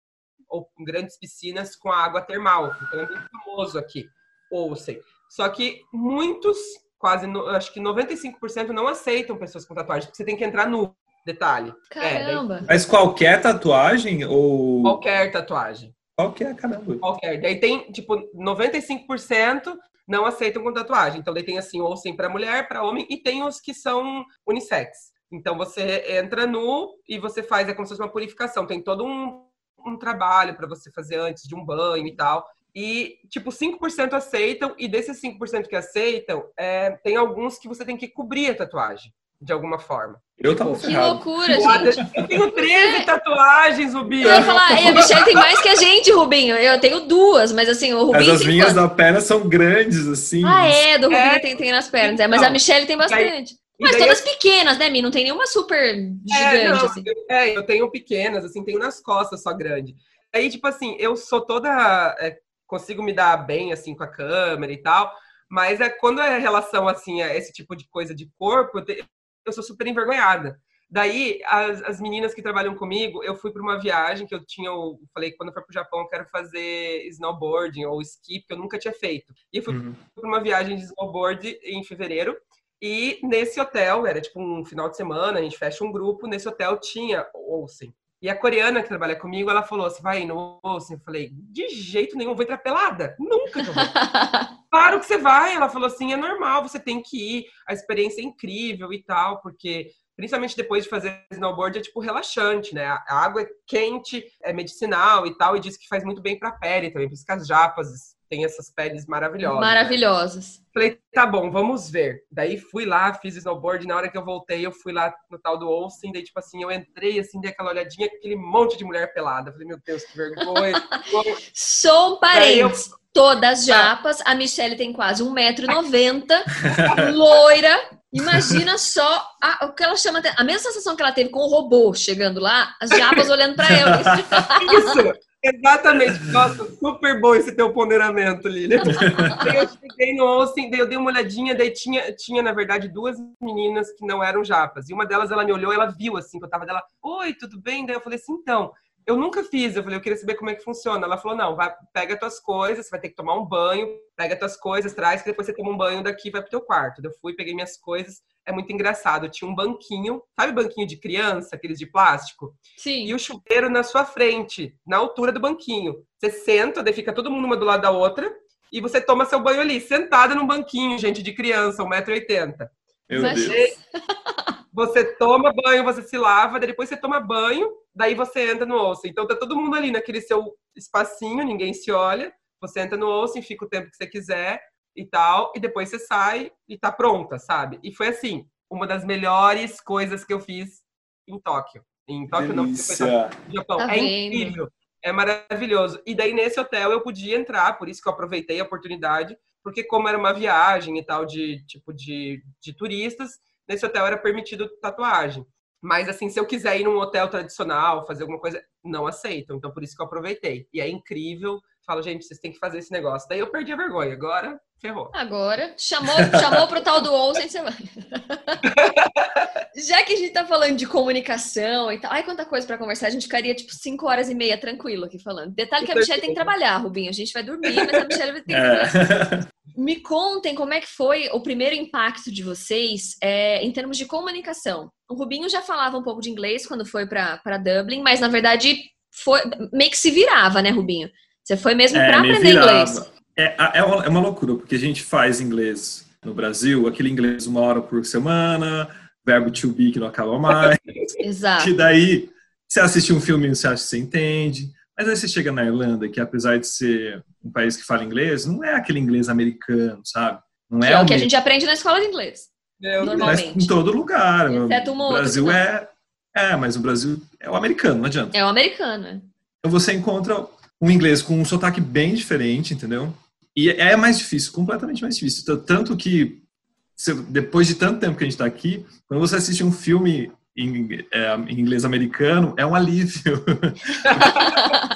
ou grandes piscinas com água termal. Então é muito famoso aqui, Olsen. Só que muitos, quase, acho que 95% não aceitam pessoas com tatuagem, porque você tem que entrar nu. Detalhe. Caramba! É, daí... Mas qualquer tatuagem ou. Qualquer tatuagem. Qualquer, caramba. Qualquer. Daí tem, tipo, 95% não aceitam com tatuagem. Então, daí tem assim, ou sim para mulher, para homem, e tem os que são unissex. Então você entra nu e você faz, é como se fosse uma purificação. Tem todo um, um trabalho para você fazer antes de um banho e tal. E, tipo, 5% aceitam, e desses 5% que aceitam, é, tem alguns que você tem que cobrir a tatuagem, de alguma forma. Eu tava Que loucura, gente. Eu tenho 13 é. tatuagens, Rubinho. Eu ia falar, a Michelle tem mais que a gente, Rubinho. Eu tenho duas, mas assim, o Rubinho. Mas as minhas da perna são grandes, assim. Ah, é, do Rubinho é. tem, tem nas pernas. É, mas a Michelle tem bastante. Mas todas eu... pequenas, né, Mi? Não tem nenhuma super gigante, é, não, assim. É, eu tenho pequenas, assim, tenho nas costas só grande. Aí, tipo assim, eu sou toda. É, consigo me dar bem, assim, com a câmera e tal. Mas é quando é relação, assim, a esse tipo de coisa de corpo, eu, te, eu sou super envergonhada. Daí, as, as, meninas que trabalham comigo, eu fui para uma viagem que eu tinha, eu falei, quando eu for para o Japão, eu quero fazer snowboarding ou ski, porque eu nunca tinha feito. E eu fui uhum. para uma viagem de snowboard em fevereiro, e nesse hotel, era tipo um final de semana, a gente fecha um grupo, nesse hotel tinha Olsen. E a coreana que trabalha comigo, ela falou: Você vai no Olsen? Eu falei: De jeito nenhum, vou entrar pelada. Nunca que eu vou. claro que você vai. Ela falou assim: É normal, você tem que ir. A experiência é incrível e tal, porque principalmente depois de fazer snowboard, é tipo relaxante, né? A água é quente, é medicinal e tal, e diz que faz muito bem para a pele também, por isso que as japas tem essas peles maravilhosas. Maravilhosas. Falei, tá bom, vamos ver. Daí fui lá, fiz snowboard, na hora que eu voltei, eu fui lá no tal do Olsen, daí tipo assim, eu entrei assim, dei aquela olhadinha, aquele monte de mulher pelada. Falei, meu Deus, que vergonha. Sou parente. Todas japas, a Michelle tem quase 1,90m, loira. Imagina só a, o que ela chama. A mesma sensação que ela teve com o robô chegando lá, as japas olhando para ela. Isso! Exatamente. Nossa, super bom esse teu ponderamento, Lilian. eu cheguei no Austin, daí eu dei uma olhadinha, daí tinha, tinha, na verdade, duas meninas que não eram japas. E uma delas, ela me olhou, ela viu, assim, que eu tava dela, oi, tudo bem? Daí eu falei assim, então, eu nunca fiz. Eu falei, eu queria saber como é que funciona. Ela falou, não, vai, pega tuas coisas, você vai ter que tomar um banho, pega tuas coisas, traz, que depois você toma um banho daqui e vai pro teu quarto. Eu fui, peguei minhas coisas, é muito engraçado. Tinha um banquinho, sabe banquinho de criança, aqueles de plástico? Sim. E o chuveiro na sua frente, na altura do banquinho. Você senta, daí fica todo mundo uma do lado da outra, e você toma seu banho ali, sentada num banquinho, gente, de criança, 1,80m. Meu Deus. Você toma banho, você se lava, depois você toma banho, daí você entra no osso. Então tá todo mundo ali naquele seu espacinho, ninguém se olha. Você entra no osso e fica o tempo que você quiser e tal, e depois você sai e tá pronta, sabe? E foi assim, uma das melhores coisas que eu fiz em Tóquio. Em Tóquio Delícia. não, no Japão. Tá é incrível. É maravilhoso. E daí nesse hotel eu podia entrar, por isso que eu aproveitei a oportunidade, porque como era uma viagem e tal de tipo de, de turistas, nesse hotel era permitido tatuagem. Mas assim, se eu quiser ir num hotel tradicional, fazer alguma coisa, não aceitam. Então por isso que eu aproveitei. E é incrível. Falo, gente, vocês têm que fazer esse negócio. Daí eu perdi a vergonha. Agora ferrou. Agora, chamou, chamou pro tal do Olsen, você vai. Já que a gente tá falando de comunicação e tal, ai, quanta coisa pra conversar, a gente ficaria tipo 5 horas e meia tranquilo aqui falando. Detalhe que a Michelle tem que trabalhar, Rubinho. A gente vai dormir, mas a Michelle vai ter que trabalhar. É. Me contem como é que foi o primeiro impacto de vocês é, em termos de comunicação. O Rubinho já falava um pouco de inglês quando foi pra pra Dublin, mas na verdade foi meio que se virava, né, Rubinho? Você foi mesmo pra me aprender virava. inglês. É, é, uma, é uma loucura, porque a gente faz inglês no Brasil, aquele inglês uma hora por semana, verbo to be que não acaba mais, Exato. que daí você assiste um filme você acha que você entende, mas aí você chega na Irlanda, que apesar de ser um país que fala inglês, não é aquele inglês americano, sabe? Não é, é o que a gente aprende na escola de inglês. Eu, Normal. mas normalmente. em todo lugar. Exceto uma o Brasil que não. é, é, mas o Brasil é o americano, não adianta. É o americano, né? Então você encontra um inglês com um sotaque bem diferente, entendeu? E é mais difícil, completamente mais difícil. Tanto que, depois de tanto tempo que a gente está aqui, quando você assiste um filme em, é, em inglês americano, é um alívio.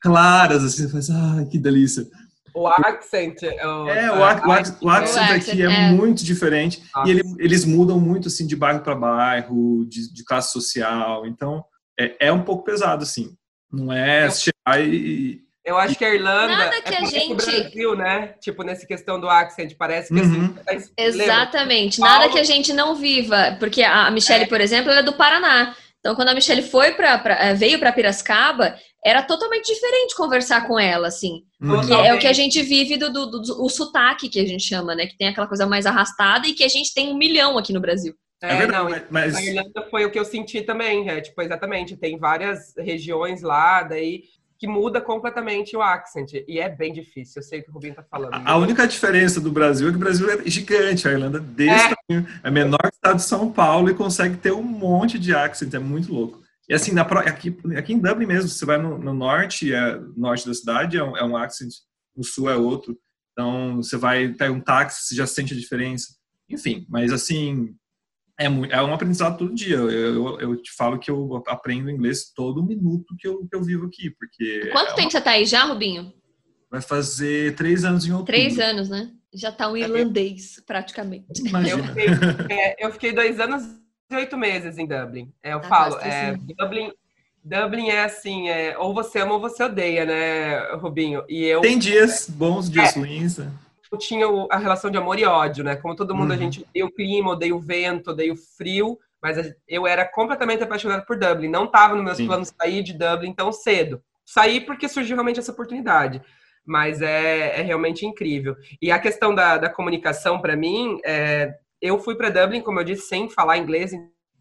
Claras, assim, você faz, ai, que delícia. O accent. o- É, o, ac- o, ac- o accent aqui é, é. muito diferente. Nossa. E ele- eles mudam muito, assim, de bairro para bairro, de, de classe social. Então, é, é um pouco pesado, assim. Não é Eu- chegar e... Eu acho que a Irlanda Nada que é a gente- o Brasil, né? Tipo, nessa questão do accent, parece que Uhum. assim... lembra? Exatamente. Paulo- Nada que a gente não viva. Porque a Michelle, por exemplo, ela é do Paraná. Então, quando a Michelle foi pra, pra- eh, veio para Piracicaba, era totalmente diferente conversar com ela, assim. Porque Uhum. é o que a gente vive do, do, do- o sotaque que a gente chama, né? Que tem aquela coisa mais arrastada e que a gente tem um milhão aqui no Brasil. É, É verdade, não, mas-. A Irlanda foi o que eu senti também, é, tipo, exatamente, tem várias regiões lá, daí, que muda completamente o accent, e é bem difícil, eu sei o que o Rubinho tá falando. A a única diferença do Brasil é que o Brasil é gigante, a Irlanda é desse É. tamanho, é menor que o estado de São Paulo e consegue ter um monte de accent, é muito louco. E assim, na, aqui, aqui em Dublin mesmo, você vai no, no norte, é, norte da cidade é um, é um accent, no sul é outro. Então, você vai, pega um táxi, você já sente a diferença. Enfim, mas assim, é, é um aprendizado todo dia. Eu, eu, eu te falo que eu aprendo inglês todo minuto que eu, que eu vivo aqui, porque Quanto é tempo você tá aí já, Rubinho? vai fazer três anos em outubro. Três anos, né? Já tá um irlandês, praticamente. Eu Imagina. fiquei, é, eu fiquei dois anos e oito meses em Dublin. É, eu Ah, falo, bastante, é, né? Dublin, Dublin é assim, é, ou você ama ou você odeia, né, Rubinho? E eu, Tem dias bons, dias É. ruins. né? Eu tinha a relação de amor e ódio, né? Como todo mundo, a Uhum. gente odeia o clima, odeia o vento, odeia o frio, mas a- eu era completamente apaixonado por Dublin. Não estava nos meus Sim. planos sair de Dublin tão cedo. Saí porque surgiu realmente essa oportunidade. Mas é, é realmente incrível. E a questão da, da comunicação, para mim, é, eu fui para Dublin, como eu disse, sem falar inglês,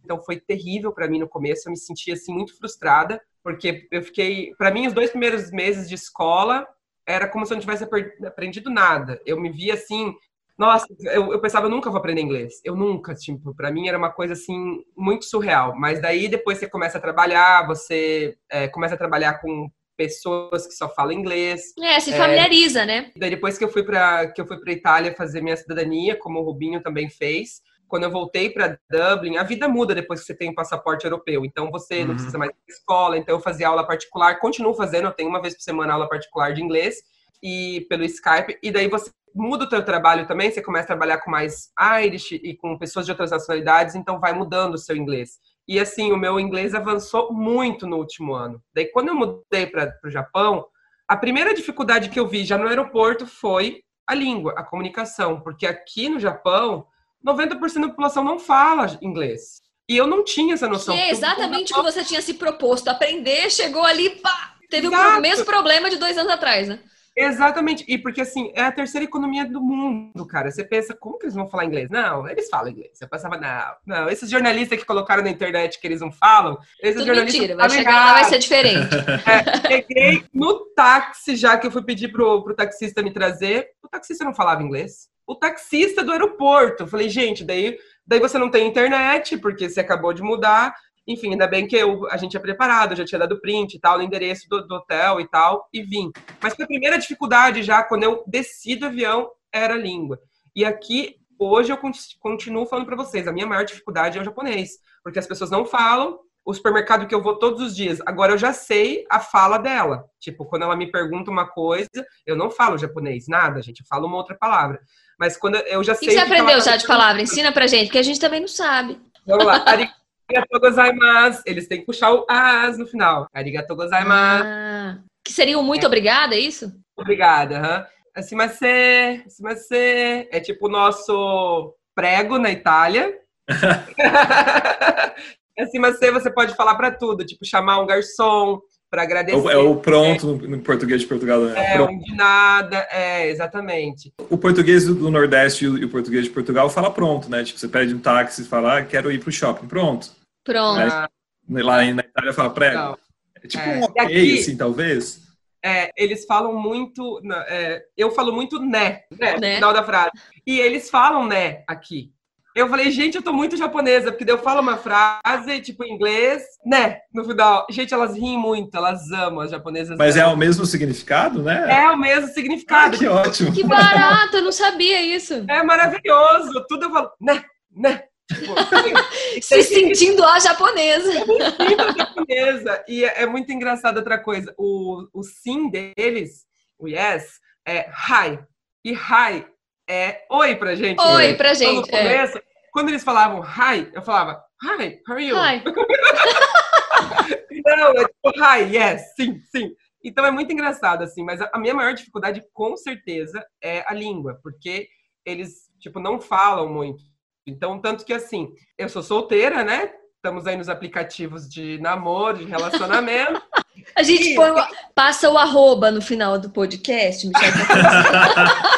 então foi terrível para mim no começo. Eu me sentia assim muito frustrada, porque eu fiquei, para mim, os dois primeiros meses de escola era como se eu não tivesse aprendido nada. Eu me via assim, nossa, eu, eu pensava, eu nunca vou aprender inglês. Eu nunca, tipo, para mim era uma coisa assim muito surreal. Mas daí depois você começa a trabalhar, você é, começa a trabalhar com pessoas que só falam inglês. É, se familiariza, né? Daí depois que eu fui para que eu fui para Itália fazer minha cidadania, como o Rubinho também fez, quando eu voltei para Dublin, a vida muda depois que você tem um passaporte europeu. Então você Uhum. não precisa mais ir escola, então eu fazia aula particular, continuo fazendo, eu tenho uma vez por semana aula particular de inglês e pelo Skype, e daí você muda o teu trabalho também, você começa a trabalhar com mais Irish e com pessoas de outras nacionalidades, então vai mudando o seu inglês. E assim, o meu inglês avançou muito no último ano. Daí quando eu mudei para o Japão, a primeira dificuldade que eu vi já no aeroporto foi a língua, a comunicação, porque aqui no Japão, 90% da população não fala inglês. E eu não tinha essa Que noção. é exatamente o que você tinha se proposto aprender, chegou ali, pá! Teve o Exato. pro- mesmo problema de dois anos atrás, né? Exatamente. E porque, assim, é a terceira economia do mundo, cara. Você pensa, como que eles vão falar inglês? Não, eles falam inglês. Você pensava, não, não. Esses jornalistas que colocaram na internet que eles não falam, esses Tudo jornalistas. mentira, vai chegar lá, vai ser diferente. É, cheguei no táxi, já que eu fui pedir pro, pro taxista me trazer. O taxista não falava inglês. O taxista do aeroporto. Eu falei, gente, daí, daí você não tem internet, porque você acabou de mudar. Enfim, ainda bem que eu, a gente é preparado, já tinha dado print e tal, endereço do, do hotel e tal, e vim. Mas foi a primeira dificuldade já, quando eu desci do avião, era a língua. E aqui, hoje, eu continuo falando para vocês, a minha maior dificuldade é o japonês, porque as pessoas não falam, o supermercado que eu vou todos os dias, agora eu já sei a fala dela. Tipo, quando ela me pergunta uma coisa, eu não falo japonês, nada, gente, eu falo uma outra palavra. Mas quando eu já sei. O que você aprendeu já de palavra? Ensina pra gente, que a gente também não sabe. Vamos lá. Arigato gozaimasu. Eles têm que puxar o as no final. Arigato gozaimasu. Ah, que seria um muito é. obrigada, é isso? Obrigada, aham. Uhum. Você é tipo o nosso prego na Itália. assim, mas você, você pode falar para tudo, tipo chamar um garçom para agradecer. É o pronto é. no, português de Portugal. Né? É, um de nada, é, exatamente. O português do Nordeste e o português de Portugal fala pronto, né? Tipo, você pede um táxi e fala, ah, quero ir pro shopping, pronto. Pronto. Ah. Lá na Itália fala prego. É tipo é. um ok, aqui, assim, talvez. É, eles falam muito. É, eu falo muito né, né, né, no final da frase. E eles falam né aqui. Eu falei, gente, eu tô muito japonesa, porque eu falo uma frase, tipo, em inglês, né, no final. Gente, elas riem muito, elas amam, as japonesas. Mas amam. é o mesmo significado, né? É o mesmo significado. Ah, que ótimo. Que barato, eu não sabia isso. É maravilhoso. Tudo eu falo, né, né. Tipo, Se sentindo a japonesa. Sinto a japonesa. E é, é muito engraçado outra coisa. O, o sim deles, o yes, é hi. E hi é oi pra gente. Oi pra gente. Então, no é. começo, é. Quando eles falavam hi, eu falava hi, how are you? Hi. Não, é tipo hi, yes, sim, sim. Então é muito engraçado, assim, mas a minha maior dificuldade, com certeza, é a língua, porque eles, tipo, não falam muito. Então, tanto que, assim, eu sou solteira, né? Estamos aí nos aplicativos de namoro, de relacionamento. A gente põe, passa o arroba no final do podcast, Michel.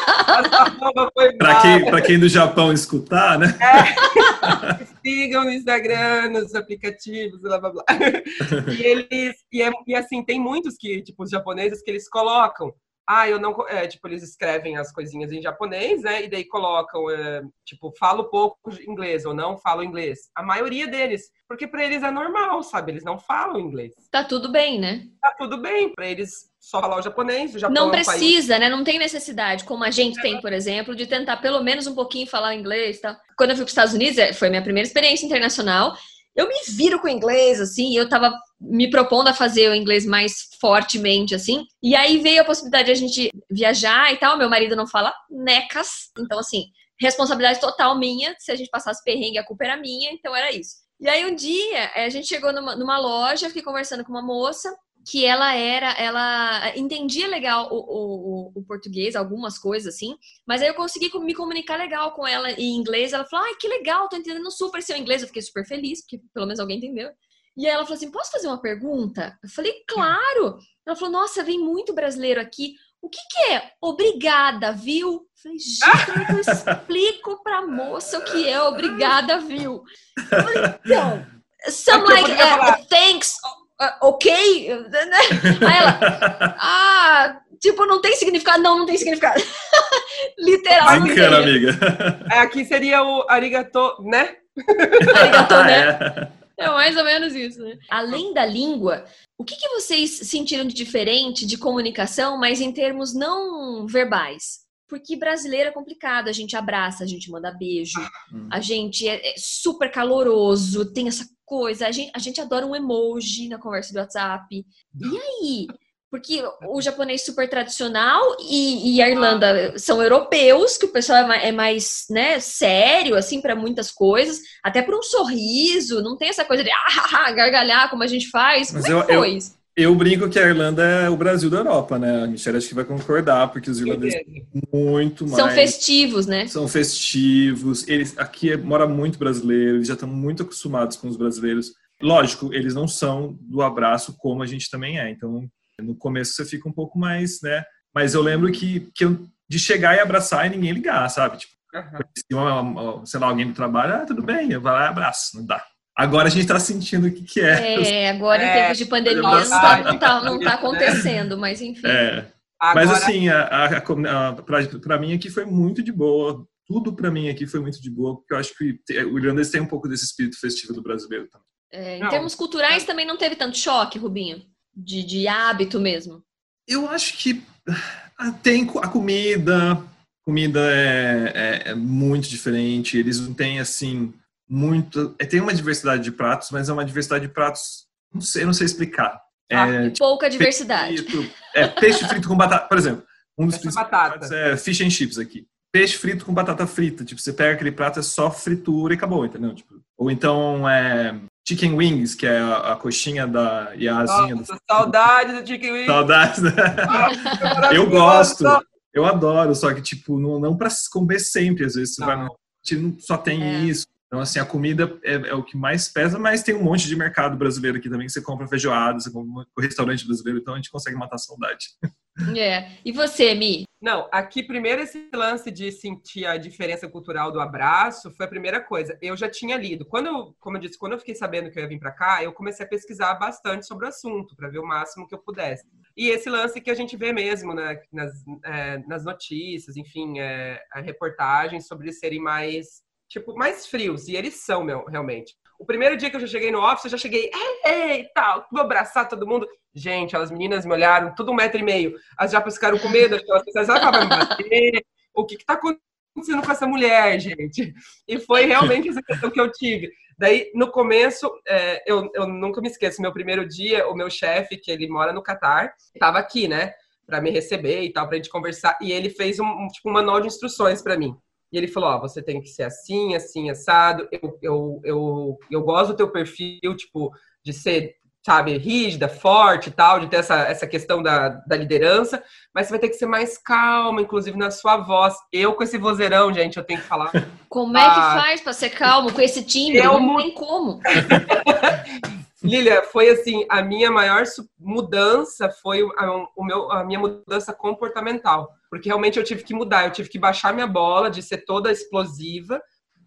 Para quem, pra quem do Japão escutar, né? É. Sigam no Instagram, nos aplicativos, blá blá blá. E eles, e, é, e assim, tem muitos que, tipo, os japoneses que eles colocam ah, eu não. É, tipo, eles escrevem as coisinhas em japonês, né? E daí colocam, é, tipo, falo pouco inglês ou não falo inglês. A maioria deles. Porque para eles é normal, sabe? Eles não falam inglês. Tá tudo bem, né? Tá tudo bem. Para eles só falar o japonês. O Japão não é um precisa, país... né? Não tem necessidade, como a gente tem, por exemplo, de tentar pelo menos um pouquinho falar inglês. Tá? Quando eu fui para os Estados Unidos, é, foi minha primeira experiência internacional eu me viro com inglês, assim, eu tava me propondo a fazer o inglês mais fortemente, assim, e aí veio a possibilidade de a gente viajar e tal, meu marido não fala necas, então, assim, responsabilidade total minha, se a gente passasse perrengue, a culpa era minha, então era isso. E aí um dia, a gente chegou numa, numa loja, fiquei conversando com uma moça, que ela era, ela entendia legal o, o, o, português, algumas coisas assim, mas aí eu consegui me comunicar legal com ela em inglês. Ela falou: ai, que legal, tô entendendo super seu inglês. Eu fiquei super feliz, porque pelo menos alguém entendeu. E aí ela falou assim: posso fazer uma pergunta? Eu falei: claro. Ela falou: nossa, vem muito brasileiro aqui. O que, que é obrigada, viu? Eu falei, gente, eu explico pra moça o que é obrigada, viu? Eu falei, então, some like uh, thanks uh, ok? Aí ela, ah, tipo, não tem significado. Não, não tem significado. Literalmente. Bacana, amiga. É, aqui seria o arigato, né? arigato, né? É. mais ou menos isso, né? Além da língua, o que, que vocês sentiram de diferente de comunicação, mas em termos não verbais? Porque brasileiro é complicado, a gente abraça, a gente manda beijo, hum. a gente é, é super caloroso, tem essa coisa, a gente, a gente adora um emoji na conversa do WhatsApp. E aí? Porque o japonês super tradicional e, e a Irlanda são europeus, que o pessoal é mais, é mais né, sério, assim, para muitas coisas, até por um sorriso, não tem essa coisa de ah, gargalhar como a gente faz. Mas Como é eu, eu, eu brinco que a Irlanda é o Brasil da Europa, né? A Michelle acho que vai concordar, porque os irlandeses muito mais. São festivos, né? São festivos. Eles aqui é, mora muito brasileiro, eles já estão muito acostumados com os brasileiros. Lógico, eles não são do abraço como a gente também é. Então, no começo você fica um pouco mais, né? Mas eu lembro que, que eu, de chegar e abraçar e ninguém ligar, sabe? Tipo, uhum. sei lá, alguém do trabalho, ah, tudo bem, vai lá e abraço, não dá. Agora a gente está sentindo o que, que é. É, agora em é, tempos de pandemia não está não tá, não tá acontecendo, mas enfim. É. Agora... Mas assim, a, a, a para mim aqui foi muito de boa. Tudo para mim aqui foi muito de boa, porque eu acho que o irlandês tem um pouco desse espírito festivo do brasileiro também. É, em não, termos culturais também não teve tanto choque, Rubinho? De, de hábito mesmo? Eu acho que ah, tem a comida, comida é, é, é, muito diferente. Eles não têm assim muito. É, tem uma diversidade de pratos, mas é uma diversidade de pratos. Não sei, não sei explicar. Ah, é, pouca diversidade. Frito, é peixe frito com batata, por exemplo. Um dos principais pratos é fish and chips aqui. Peixe frito com batata frita. Tipo, você pega aquele prato, é só fritura e acabou, entendeu? Tipo, ou então é chicken wings, que é a, a coxinha da e a asinha. Nossa, do... saudade do chicken wings. Saudades, né? eu gosto. Eu adoro, só que, tipo, não, não para comer sempre. Às vezes você não. vai só tem é. isso. Então, assim, a comida é, é, o que mais pesa, mas tem um monte de mercado brasileiro aqui também, que você compra feijoada, você compra o restaurante brasileiro, então a gente consegue matar a saudade. É. E você, Mi? Não, aqui primeiro esse lance de sentir a diferença cultural do abraço foi a primeira coisa. Eu já tinha lido. Quando como eu disse, quando eu fiquei sabendo que eu ia vir para cá, eu comecei a pesquisar bastante sobre o assunto, para ver o máximo que eu pudesse. E esse lance que a gente vê mesmo né, nas, é, nas notícias, enfim, é, a reportagem sobre eles serem mais tipo, mais frios. E eles são, meu, realmente. O primeiro dia que eu já cheguei no office, eu já cheguei, ei, ei, tal, vou abraçar todo mundo. Gente, as meninas me olharam, tudo um metro e meio. As japas ficaram com medo, elas pensaram, ela bater? O que que tá acontecendo com essa mulher, gente? E foi realmente essa questão que eu tive. Daí, no começo, é, eu, eu nunca me esqueço, meu primeiro dia, o meu chefe, que ele mora no Catar, estava aqui, né? Para me receber e tal, para a gente conversar. E ele fez um, tipo, um manual de instruções para mim. E ele falou: Ó, você tem que ser assim, assim, assado. Eu, eu, eu, eu gosto do teu perfil, tipo, de ser, sabe, rígida, forte e tal, de ter essa, essa questão da, da liderança, mas você vai ter que ser mais calma, inclusive na sua voz. Eu, com esse vozeirão, gente, eu tenho que falar. Como é que ah, faz para ser calmo com esse timbre? Eu não tem como. Lilia, foi assim, a minha maior mudança foi a, o meu, a minha mudança comportamental. Porque realmente eu tive que mudar, eu tive que baixar minha bola de ser toda explosiva.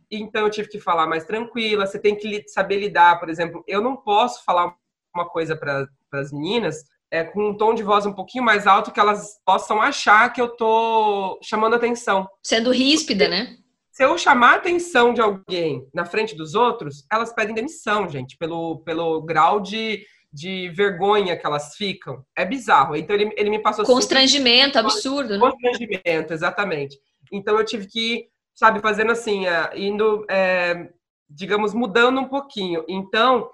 Então eu tive que falar mais tranquila. Você tem que saber lidar, por exemplo, eu não posso falar uma coisa para as meninas é, com um tom de voz um pouquinho mais alto que elas possam achar que eu tô chamando atenção. Sendo ríspida, né? se eu chamar a atenção de alguém na frente dos outros, elas pedem demissão, gente, pelo, pelo grau de, de vergonha que elas ficam. É bizarro. Então ele, ele me passou. Constrangimento, cinco... absurdo, né? Constrangimento, exatamente. Então eu tive que ir, sabe, fazendo assim, uh, indo, é, digamos, mudando um pouquinho. Então,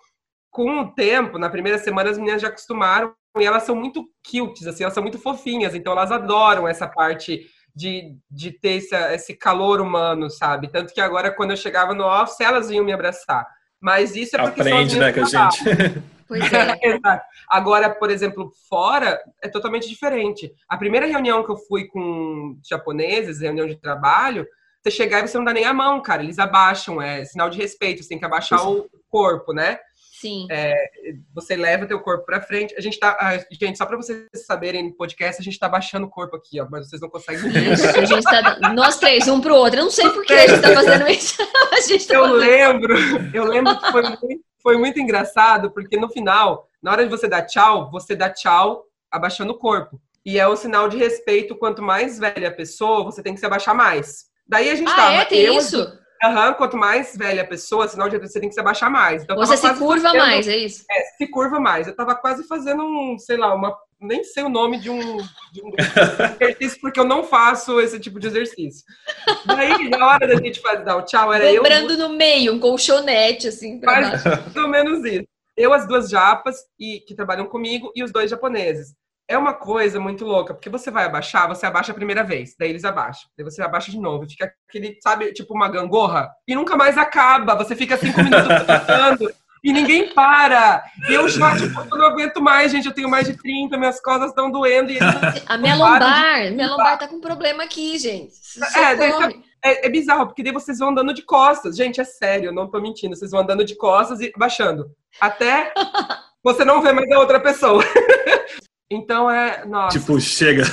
com o tempo, na primeira semana, as meninas já acostumaram e elas são muito cutes, assim, elas são muito fofinhas, então elas adoram essa parte de, de ter esse, esse calor humano, sabe? Tanto que agora, quando eu chegava no office, elas vinham me abraçar. Mas isso é porque Aprende, né, com a gente. Pois é. Agora, por exemplo, fora é totalmente diferente. A primeira reunião que eu fui com japoneses, reunião de trabalho, você chegar e você não dá nem a mão, cara. Eles abaixam, é sinal de respeito, você tem que abaixar o corpo, né? Sim. É, você leva teu corpo para frente. A gente tá, a, gente, só para vocês saberem no podcast, a gente tá baixando o corpo aqui, ó, mas vocês não conseguem ver. Isso, a gente tá, nós três, um pro outro. Eu não sei por que a gente tá fazendo isso. Tá eu fazendo... lembro, eu lembro que foi muito, foi muito engraçado, porque no final, na hora de você dar tchau, você dá tchau abaixando o corpo. E é o sinal de respeito, quanto mais velha a pessoa, você tem que se abaixar mais. Daí a gente ah, tava. É, tem eu, isso? Uhum, quanto mais velha a pessoa, sinal de você tem que se abaixar mais. Então, você se curva fazendo, mais, é isso? É, se curva mais. Eu tava quase fazendo um, sei lá, uma. Nem sei o nome de um, de um exercício, porque eu não faço esse tipo de exercício. Daí, na hora da gente fazer, dar o tchau, era eu. Lembrando no meio, um colchonete, assim, pra mais ou menos isso. Eu, as duas japas e, que trabalham comigo, e os dois japoneses é uma coisa muito louca, porque você vai abaixar, você abaixa a primeira vez, daí eles abaixam, daí você abaixa de novo, fica aquele, sabe, tipo uma gangorra, e nunca mais acaba, você fica cinco minutos passando e ninguém para. E eu já, tipo, eu não aguento mais, gente, eu tenho mais de 30, minhas costas estão doendo. E a minha lombar, de... minha lombar tá com problema aqui, gente. É, é, é, bizarro, porque daí vocês vão andando de costas. Gente, é sério, eu não tô mentindo. Vocês vão andando de costas e baixando. Até você não vê mais a outra pessoa. Então é. Nossa. Tipo, chega.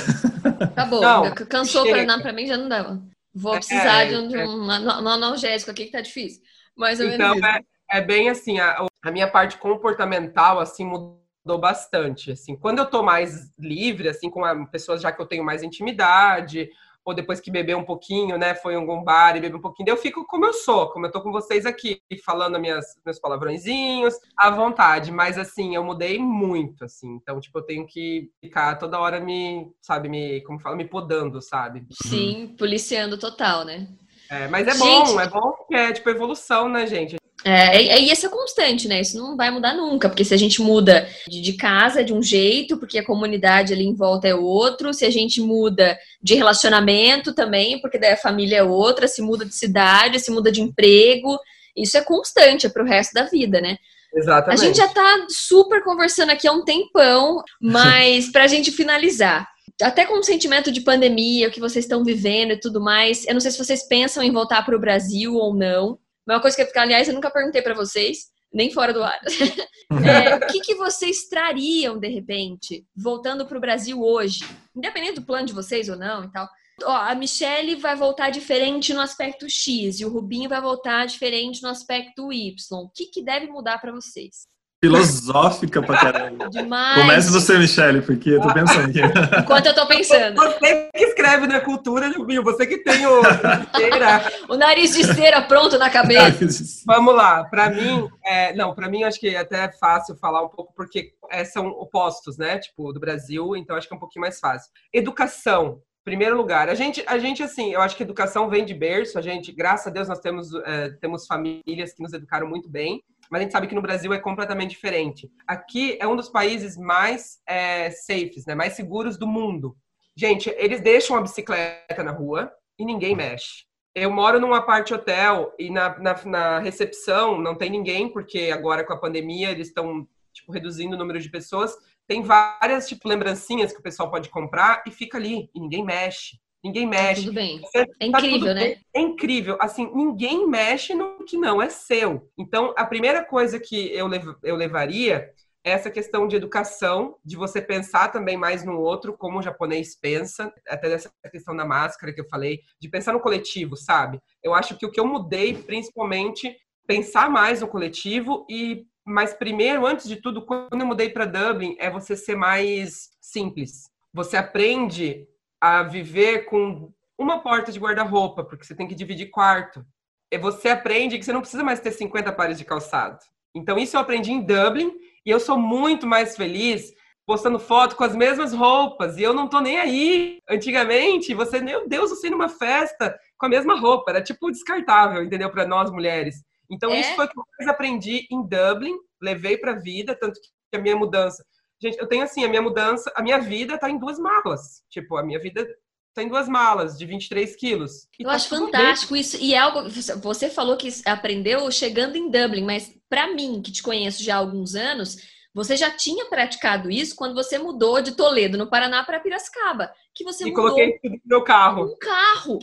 Acabou. Não, Cansou para pra mim, já não dava. Vou é, precisar é, de, um, de um, é. um, analgésico aqui que tá difícil. Mais ou então, menos. É, é bem assim, a, a minha parte comportamental, assim, mudou bastante. Assim, quando eu tô mais livre, assim, com a, pessoas já que eu tenho mais intimidade, ou depois que beber um pouquinho, né, foi em algum bar e beber um pouquinho, eu fico como eu sou, como eu tô com vocês aqui, falando minhas, meus palavrõezinhos, à vontade, mas assim, eu mudei muito, assim, então, tipo, eu tenho que ficar toda hora me, sabe, me, como fala, me podando, sabe? Sim, policiando total, né? É, mas é gente... bom, é bom que é, tipo, evolução, né, gente? É, e essa é constante, né? Isso não vai mudar nunca, porque se a gente muda de, de casa de um jeito, porque a comunidade ali em volta é outro, se a gente muda de relacionamento também, porque daí a família é outra, se muda de cidade, se muda de emprego, isso é constante, é pro resto da vida, né? Exatamente. A gente já tá super conversando aqui há um tempão, mas pra gente finalizar, até com o sentimento de pandemia, o que vocês estão vivendo e tudo mais, eu não sei se vocês pensam em voltar para o Brasil ou não. Uma coisa que, aliás, eu nunca perguntei para vocês, nem fora do ar. é, o que, que vocês trariam, de repente, voltando para o Brasil hoje? Independente do plano de vocês ou não e tal. Ó, a Michelle vai voltar diferente no aspecto X e o Rubinho vai voltar diferente no aspecto Y. O que, que deve mudar para vocês? Filosófica pra caramba. Demais. Comece você, Michele, porque eu tô pensando aqui. Enquanto eu tô pensando. Você que escreve na cultura, Jubinho, você que tem o o nariz de cera pronto na cabeça. Vamos lá, pra mim, é, não, pra mim acho que até é fácil falar um pouco, porque é, são opostos, né, tipo, do Brasil, então acho que é um pouquinho mais fácil. Educação, primeiro lugar. A gente, a gente, assim, eu acho que educação vem de berço. A gente, graças a Deus, nós temos, é, temos famílias que nos educaram muito bem mas a gente sabe que no Brasil é completamente diferente. Aqui é um dos países mais é, safes, né, mais seguros do mundo. Gente, eles deixam a bicicleta na rua e ninguém mexe. Eu moro num apart hotel e na, na, na recepção não tem ninguém, porque agora com a pandemia eles estão tipo, reduzindo o número de pessoas. Tem várias tipo, lembrancinhas que o pessoal pode comprar e fica ali, e ninguém mexe. Ninguém tá mexe. Tá tudo bem. é tá incrível, né? É incrível. Assim, ninguém mexe no que não é seu. Então, a primeira coisa que eu, lev eu levaria é essa questão de educação, de você pensar também mais no outro, como o japonês pensa, até dessa questão da máscara que eu falei, de pensar no coletivo, sabe? Eu acho que o que eu mudei, principalmente, pensar mais no coletivo e mas primeiro, antes de tudo, quando eu mudei para Dublin, é você ser mais simples. Você aprende a viver com uma porta de guarda-roupa, porque você tem que dividir quarto. E você aprende que você não precisa mais ter 50 pares de calçado. Então, isso eu aprendi em Dublin e eu sou muito mais feliz postando foto com as mesmas roupas e eu não tô nem aí. Antigamente, você, meu Deus, você numa festa com a mesma roupa, era tipo descartável, entendeu? Para nós mulheres. Então, é? isso foi o que eu mais aprendi em Dublin, levei para a vida, tanto que a minha mudança Gente, eu tenho assim, a minha mudança, a minha vida tá em duas malas. Tipo, a minha vida tá em duas malas de 23 quilos. eu tá acho fantástico bem. isso. E é algo. Você falou que aprendeu chegando em Dublin, mas para mim, que te conheço já há alguns anos, você já tinha praticado isso quando você mudou de Toledo, no Paraná, para Piracicaba. Que você e mudou. coloquei tudo no meu carro. Um carro.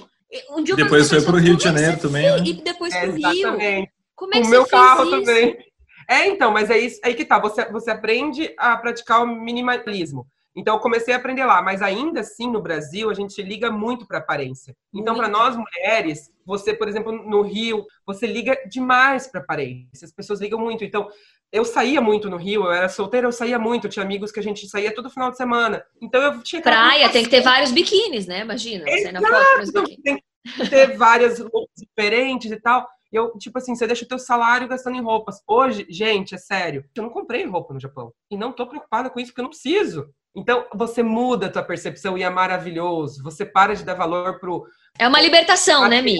Um dia depois foi para o Rio de Janeiro também. Né? E depois é, para o Rio. Como é que o meu carro isso? também. É, então, mas é isso aí que tá. Você, você aprende a praticar o minimalismo. Então, eu comecei a aprender lá, mas ainda assim, no Brasil, a gente liga muito para aparência. Então, para nós mulheres, você, por exemplo, no Rio, você liga demais para aparência. As pessoas ligam muito. Então, eu saía muito no Rio, eu era solteira, eu saía muito, eu tinha amigos que a gente saía todo final de semana. Então, eu tinha Praia, tem que ter vários biquínis, né? Imagina, Exato, foto tem que ter várias roupas diferentes e tal eu, tipo assim, você deixa o teu salário gastando em roupas. Hoje, gente, é sério, eu não comprei roupa no Japão. E não tô preocupada com isso, porque eu não preciso. Então, você muda a tua percepção e é maravilhoso. Você para de dar valor pro... É uma libertação, né, Mi?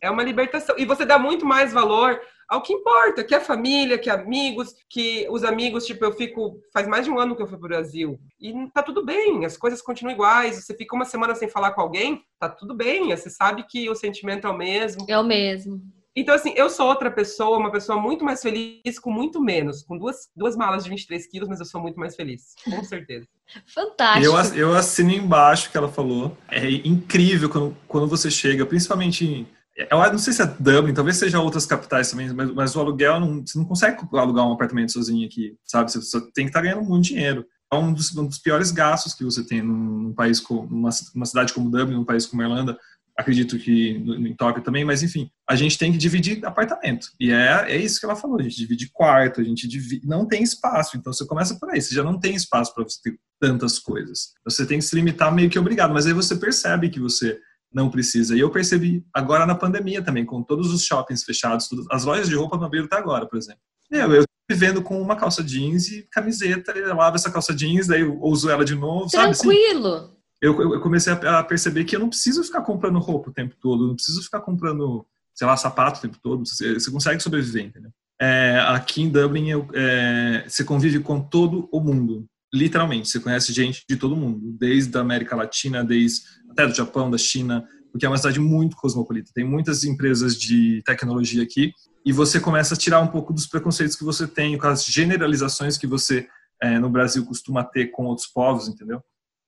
É uma libertação. E você dá muito mais valor ao que importa, que é família, que é amigos, que os amigos, tipo, eu fico. Faz mais de um ano que eu fui pro Brasil. E tá tudo bem, as coisas continuam iguais. Você fica uma semana sem falar com alguém, tá tudo bem. Você sabe que o sentimento é o mesmo. É o mesmo. Então, assim, eu sou outra pessoa, uma pessoa muito mais feliz com muito menos. Com duas, duas malas de 23 quilos, mas eu sou muito mais feliz. Com certeza. Fantástico. Eu, eu assino embaixo que ela falou. É incrível quando, quando você chega, principalmente em. Eu não sei se é Dublin, talvez seja outras capitais também, mas, mas o aluguel, não, você não consegue alugar um apartamento sozinho aqui, sabe? Você, você tem que estar tá ganhando muito dinheiro. um dos, um dos piores gastos que você tem num país como uma, uma cidade como Dublin, num país como Irlanda, acredito que em Tóquio também, mas enfim, a gente tem que dividir apartamento. E é, é isso que ela falou, a gente divide quarto, a gente divide, não tem espaço. Então você começa por aí, você já não tem espaço para você ter tantas coisas. Você tem que se limitar meio que obrigado, mas aí você percebe que você não precisa. E eu percebi agora na pandemia também, com todos os shoppings fechados, as lojas de roupa não abriram até agora, por exemplo. Eu, eu vivendo com uma calça jeans e camiseta, eu lavo essa calça jeans, daí eu uso ela de novo, Tranquilo. sabe? Tranquilo! Eu, eu, comecei a, perceber que eu não preciso ficar comprando roupa o tempo todo, não preciso ficar comprando, sei lá, sapato o tempo todo, você, você consegue sobreviver, entendeu? É, aqui em Dublin, eu, é, você convive com todo o mundo, literalmente, você conhece gente de todo mundo, desde a América Latina, desde até do Japão, da China, porque é uma cidade muito cosmopolita. Tem muitas empresas de tecnologia aqui e você começa a tirar um pouco dos preconceitos que você tem, com as generalizações que você é, no Brasil costuma ter com outros povos, entendeu?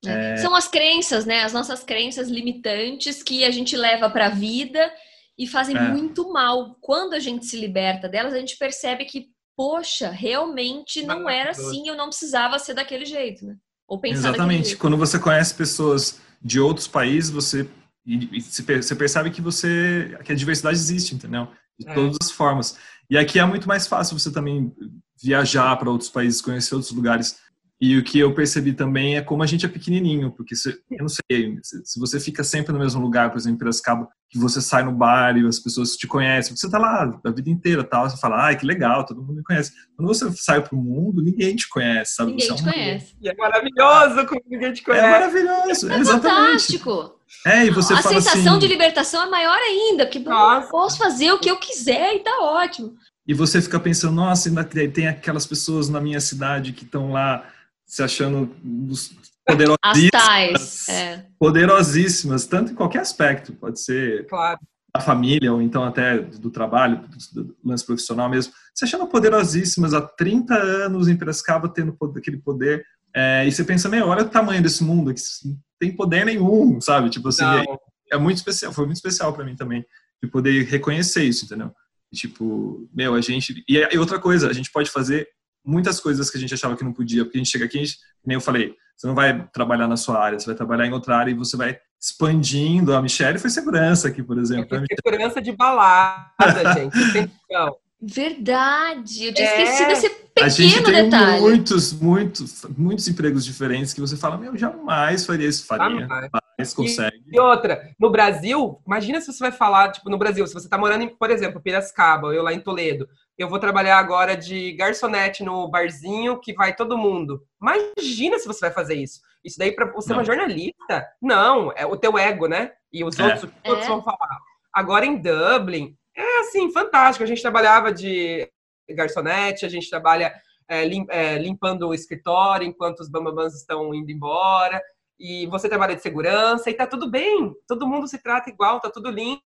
É... São as crenças, né? As nossas crenças limitantes que a gente leva para a vida e fazem é. muito mal. Quando a gente se liberta delas, a gente percebe que, poxa, realmente não era assim, eu não precisava ser daquele jeito, né? Ou pensar Exatamente. Quando você conhece pessoas de outros países, você e, e você percebe que você que a diversidade existe, entendeu? De é. todas as formas. E aqui é muito mais fácil você também viajar para outros países, conhecer outros lugares. E o que eu percebi também é como a gente é pequenininho, porque se, eu não sei, se você fica sempre no mesmo lugar, por exemplo, em Piracicaba, que você sai no bar e as pessoas te conhecem, você tá lá a vida inteira, tal, você fala, ai, que legal, todo mundo me conhece. Quando você sai pro mundo, ninguém te conhece, sabe? Ninguém você te é um conhece. E é maravilhoso como ninguém te conhece. É maravilhoso, é, é fantástico. É, e você a fala sensação assim, de libertação é maior ainda, porque eu posso fazer o que eu quiser e tá ótimo. E você fica pensando, nossa, ainda tem aquelas pessoas na minha cidade que estão lá se achando poderosíssimas, é. poderosíssimas, tanto em qualquer aspecto, pode ser claro. da família ou então até do trabalho, do lance profissional mesmo, se achando poderosíssimas há 30 anos em Piracicaba tendo aquele poder, é, e você pensa, meu, olha o tamanho desse mundo, que não tem poder nenhum, sabe? Tipo assim, é, é, muito especial, foi muito especial para mim também, de poder reconhecer isso, entendeu? E, tipo, meu, a gente. E, e outra coisa, a gente pode fazer muitas coisas que a gente achava que não podia, porque a gente chega aqui, gente, nem eu falei, você não vai trabalhar na sua área, você vai trabalhar em outra área e você vai expandindo. A Michelle foi segurança aqui, por exemplo. Segurança de balada, gente. Verdade, eu tinha é. esquecido esse pequeno a gente tem detalhe. muitos, muitos, muitos empregos diferentes que você fala, meu, jamais faria isso, faria, mas consegue. E, e, outra, no Brasil, imagina se você vai falar, tipo, no Brasil, se você tá morando em, por exemplo, Piracicaba, eu lá em Toledo, eu vou trabalhar agora de garçonete no barzinho que vai todo mundo. Imagina se você vai fazer isso. Isso daí para você é uma jornalista? Não, é o teu ego, né? E os é. outros, é. vão falar. Agora em Dublin, é assim, fantástico. A gente trabalhava de garçonete, a gente trabalha é, lim, é, limpando o escritório enquanto os bambambans estão indo embora. E você trabalha de segurança e tá tudo bem. Todo mundo se trata igual, tá tudo lindo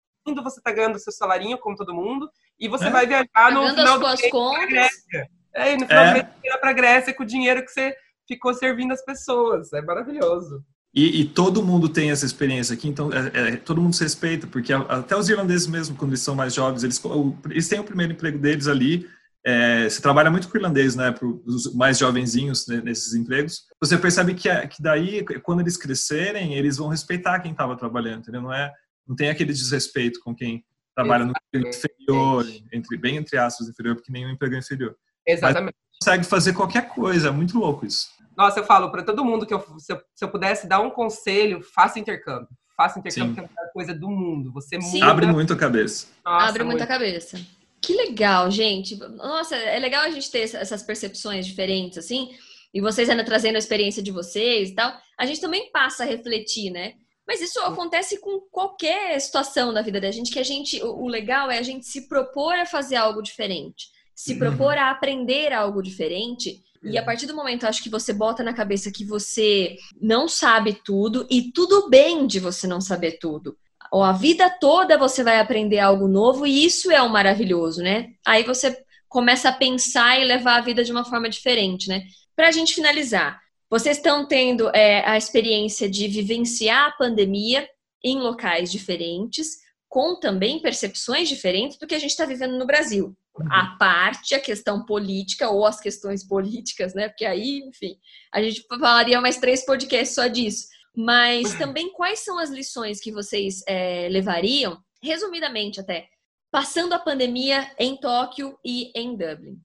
você tá ganhando seu salarinho como todo mundo e você é. vai viajar no final do mês para Grécia. É, e no final é. do mês para Grécia com o dinheiro que você ficou servindo as pessoas. É maravilhoso. E, e, todo mundo tem essa experiência aqui, então é, é, todo mundo se respeita, porque até os irlandeses mesmo, quando eles são mais jovens, eles, eles têm o primeiro emprego deles ali. É, você trabalha muito com irlandês, né, para os mais jovenzinhos né, nesses empregos. Você percebe que, que daí, quando eles crescerem, eles vão respeitar quem estava trabalhando, entendeu? Não é, não tem aquele desrespeito com quem trabalha no emprego inferior, entre, bem entre aspas, inferior, porque nenhum emprego é inferior. Exatamente. Mas consegue fazer qualquer coisa, é muito louco isso. Nossa, eu falo para todo mundo que eu, se, eu, se, eu, pudesse dar um conselho, faça intercâmbio. Faça intercâmbio, Sim. que é a melhor coisa do mundo. Você muda... Abre muito a cabeça. Nossa, Abre muito a cabeça. Que legal, gente. Nossa, é legal a gente ter essas percepções diferentes, assim. E vocês ainda trazendo a experiência de vocês e tal. A gente também passa a refletir, né? Mas isso acontece com qualquer situação da vida da gente, que a gente, o legal é a gente se propor a fazer algo diferente, se propor a aprender algo diferente. E a partir do momento, acho que você bota na cabeça que você não sabe tudo e tudo bem de você não saber tudo. Ou a vida toda você vai aprender algo novo e isso é o um maravilhoso, né? Aí você começa a pensar e levar a vida de uma forma diferente, né? Para a gente finalizar, vocês estão tendo é, a experiência de vivenciar a pandemia em locais diferentes, com também percepções diferentes do que a gente está vivendo no Brasil. à parte a questão política ou as questões políticas, né? Porque aí, enfim, a gente falaria mais três podcasts só disso. Mas também quais são as lições que vocês é, levariam, resumidamente até, passando a pandemia em Tóquio e em Dublin?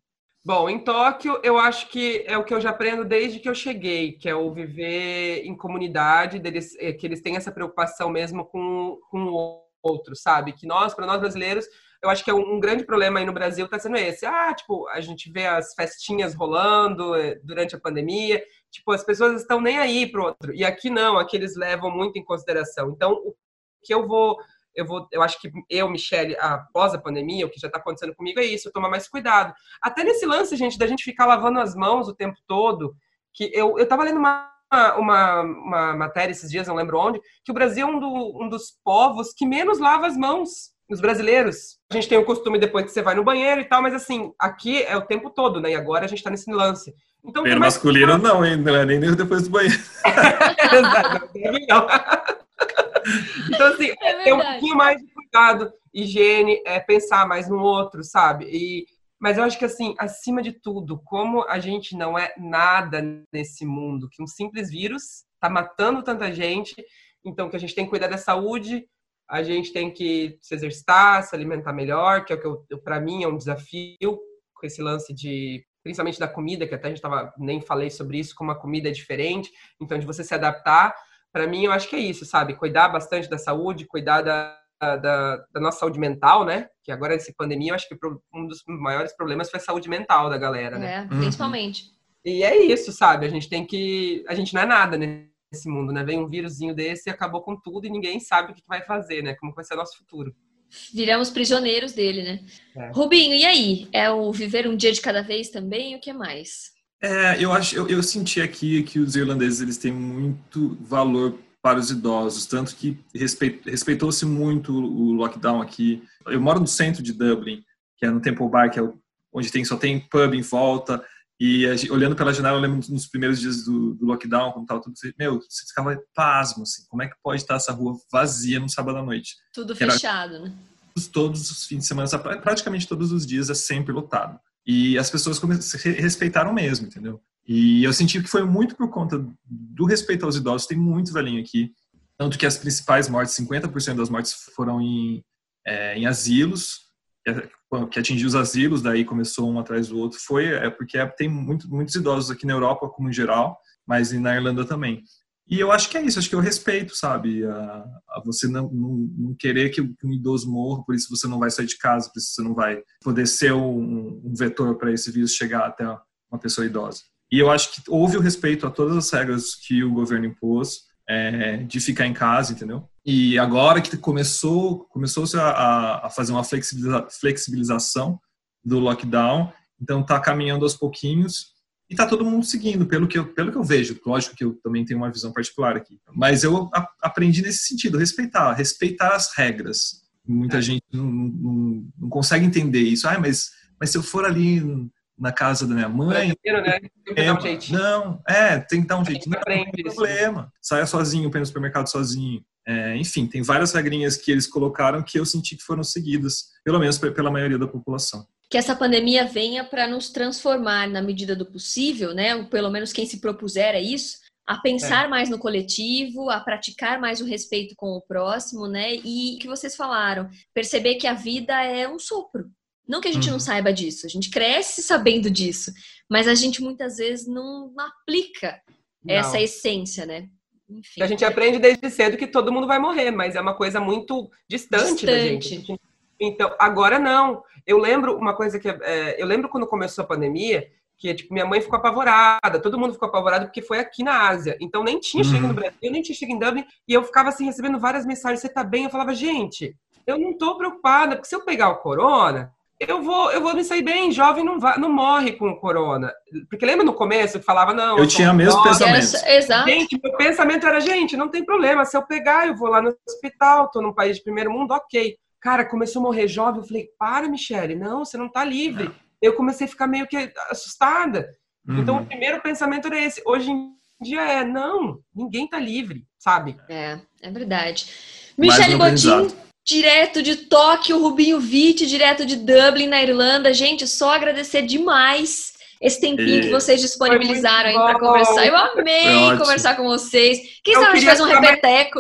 Bom, em Tóquio, eu acho que é o que eu já aprendo desde que eu cheguei, que é o viver em comunidade, deles, é, que eles têm essa preocupação mesmo com, com o outro, sabe? Que nós, para nós brasileiros, eu acho que é um, grande problema aí no Brasil está sendo esse. Ah, tipo, a gente vê as festinhas rolando é, durante a pandemia, tipo, as pessoas estão nem aí pro outro. E aqui não, aqui eles levam muito em consideração. Então, o que eu vou eu vou, eu acho que eu, Michelle, após a pandemia, o que já está acontecendo comigo é isso, tomar mais cuidado. Até nesse lance, gente, da gente ficar lavando as mãos o tempo todo, que eu, eu tava lendo uma, uma, uma matéria esses dias, não lembro onde, que o Brasil é um, do, um dos povos que menos lava as mãos os brasileiros. A gente tem o costume depois que você vai no banheiro e tal, mas assim, aqui é o tempo todo, né? E agora a gente tá nesse lance. Então, banheiro masculino não, hein? Não é nem depois do banheiro. Exato, não. Então, assim, é ter um pouquinho mais de cuidado, higiene, é pensar mais no outro, sabe? E, mas eu acho que, assim, acima de tudo, como a gente não é nada nesse mundo, que um simples vírus tá matando tanta gente, então que a gente tem que cuidar da saúde, a gente tem que se exercitar, se alimentar melhor, que é o que para mim é um desafio com esse lance de principalmente da comida, que até a gente tava nem falei sobre isso, como a comida é diferente, então de você se adaptar para mim, eu acho que é isso, sabe? Cuidar bastante da saúde, cuidar da, da, da, nossa saúde mental, né? Que agora, essa pandemia, eu acho que um dos maiores problemas foi a saúde mental da galera, né? É, uhum. principalmente. E é isso, sabe? A gente tem que. A gente não é nada nesse mundo, né? Vem um vírusinho desse e acabou com tudo e ninguém sabe o que vai fazer, né? Como vai ser o nosso futuro. Viramos prisioneiros dele, né? É. Rubinho, e aí? É o viver um dia de cada vez também? O que mais? É, eu acho, eu, eu senti aqui que os irlandeses eles têm muito valor para os idosos, tanto que respeitou-se muito o lockdown aqui. Eu moro no centro de Dublin, que é no Temple Bar, que é onde tem só tem pub em volta. E gente, olhando pela janela, eu lembro nos primeiros dias do, do lockdown, como estava tudo, meu, você ficava pasmo, assim, como é que pode estar essa rua vazia no sábado à noite? Tudo fechado, né? Todos os fins de semana, praticamente todos os dias é sempre lotado. E as pessoas respeitaram mesmo, entendeu? E eu senti que foi muito por conta do respeito aos idosos. Tem muito velhinho aqui. Tanto que as principais mortes, 50% das mortes foram em, é, em asilos, que atingiu os asilos, daí começou um atrás do outro. Foi é porque é, tem muito, muitos idosos aqui na Europa, como em geral, mas na Irlanda também. E eu acho que é isso, acho que eu respeito, sabe? A, a você não, não, não, querer que um idoso morra, por isso você não vai sair de casa, por isso você não vai poder ser um, um vetor para esse vírus chegar até uma pessoa idosa. E eu acho que houve o respeito a todas as regras que o governo impôs é, de ficar em casa, entendeu? E agora que começou, começou-se a, a fazer uma flexibiliza, flexibilização do lockdown, então está caminhando aos pouquinhos e está todo mundo seguindo, pelo que, eu, pelo que eu vejo. Lógico que eu também tenho uma visão particular aqui. Mas eu a, aprendi nesse sentido, respeitar, respeitar as regras. Muita é. gente não, não, não, consegue entender isso. Ah, mas, mas se eu for ali na casa da minha mãe... né? Tem um jeitinho. Não, é, tem que dar um jeitinho. Não, não tem problema. Saia sozinho, para no supermercado sozinho. É, enfim, tem várias regrinhas que eles colocaram que eu senti que foram seguidas, pelo menos pela maioria da população que essa pandemia venha para nos transformar na medida do possível, né? Ou pelo menos quem se propuser a isso, a pensar é. mais no coletivo, a praticar mais o respeito com o próximo, né? E que vocês falaram, perceber que a vida é um sopro. Não que a gente uhum. não saiba disso, a gente cresce sabendo disso, mas a gente muitas vezes não aplica não. essa essência, né? Enfim. A gente aprende desde cedo que todo mundo vai morrer, mas é uma coisa muito distante, distante. da gente. Então, agora não. Eu lembro uma coisa que. É, eu lembro quando começou a pandemia, que tipo, minha mãe ficou apavorada, todo mundo ficou apavorado porque foi aqui na Ásia. Então nem tinha uhum. chegado no Brasil, nem tinha chegado em Dublin, e eu ficava assim recebendo várias mensagens, você tá bem? Eu falava, gente, eu não tô preocupada, porque se eu pegar o corona, eu vou, eu vou me sair bem, jovem não, vai, não morre com o corona. Porque lembra no começo que falava, não. Eu tinha o mesmo pensamento. Exato. Gente, meu pensamento era, gente, não tem problema, se eu pegar, eu vou lá no hospital, tô num país de primeiro mundo, ok. Cara, começou a morrer jovem. Eu falei, para, Michele, não, você não tá livre. Eu comecei a ficar meio que assustada. Uhum. Então, o primeiro pensamento era esse. Hoje em dia é, não, ninguém tá livre, sabe? É, é verdade. Michele Godin, direto de Tóquio, Rubinho Vitti, direto de Dublin, na Irlanda. Gente, só agradecer demais esse tempinho e... que vocês disponibilizaram aí para conversar. Eu amei conversar com vocês. Quem sabe a gente faz um repeteco?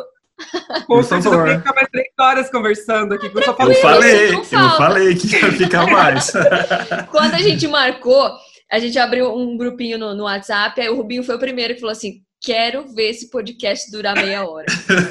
Com certeza, eu ficar mais três horas conversando aqui. Eu, eu falei, eu falei que ia ficar mais. Quando a gente marcou, a gente abriu um grupinho no, no WhatsApp, aí o Rubinho foi o primeiro que falou assim: quero ver esse podcast durar meia hora.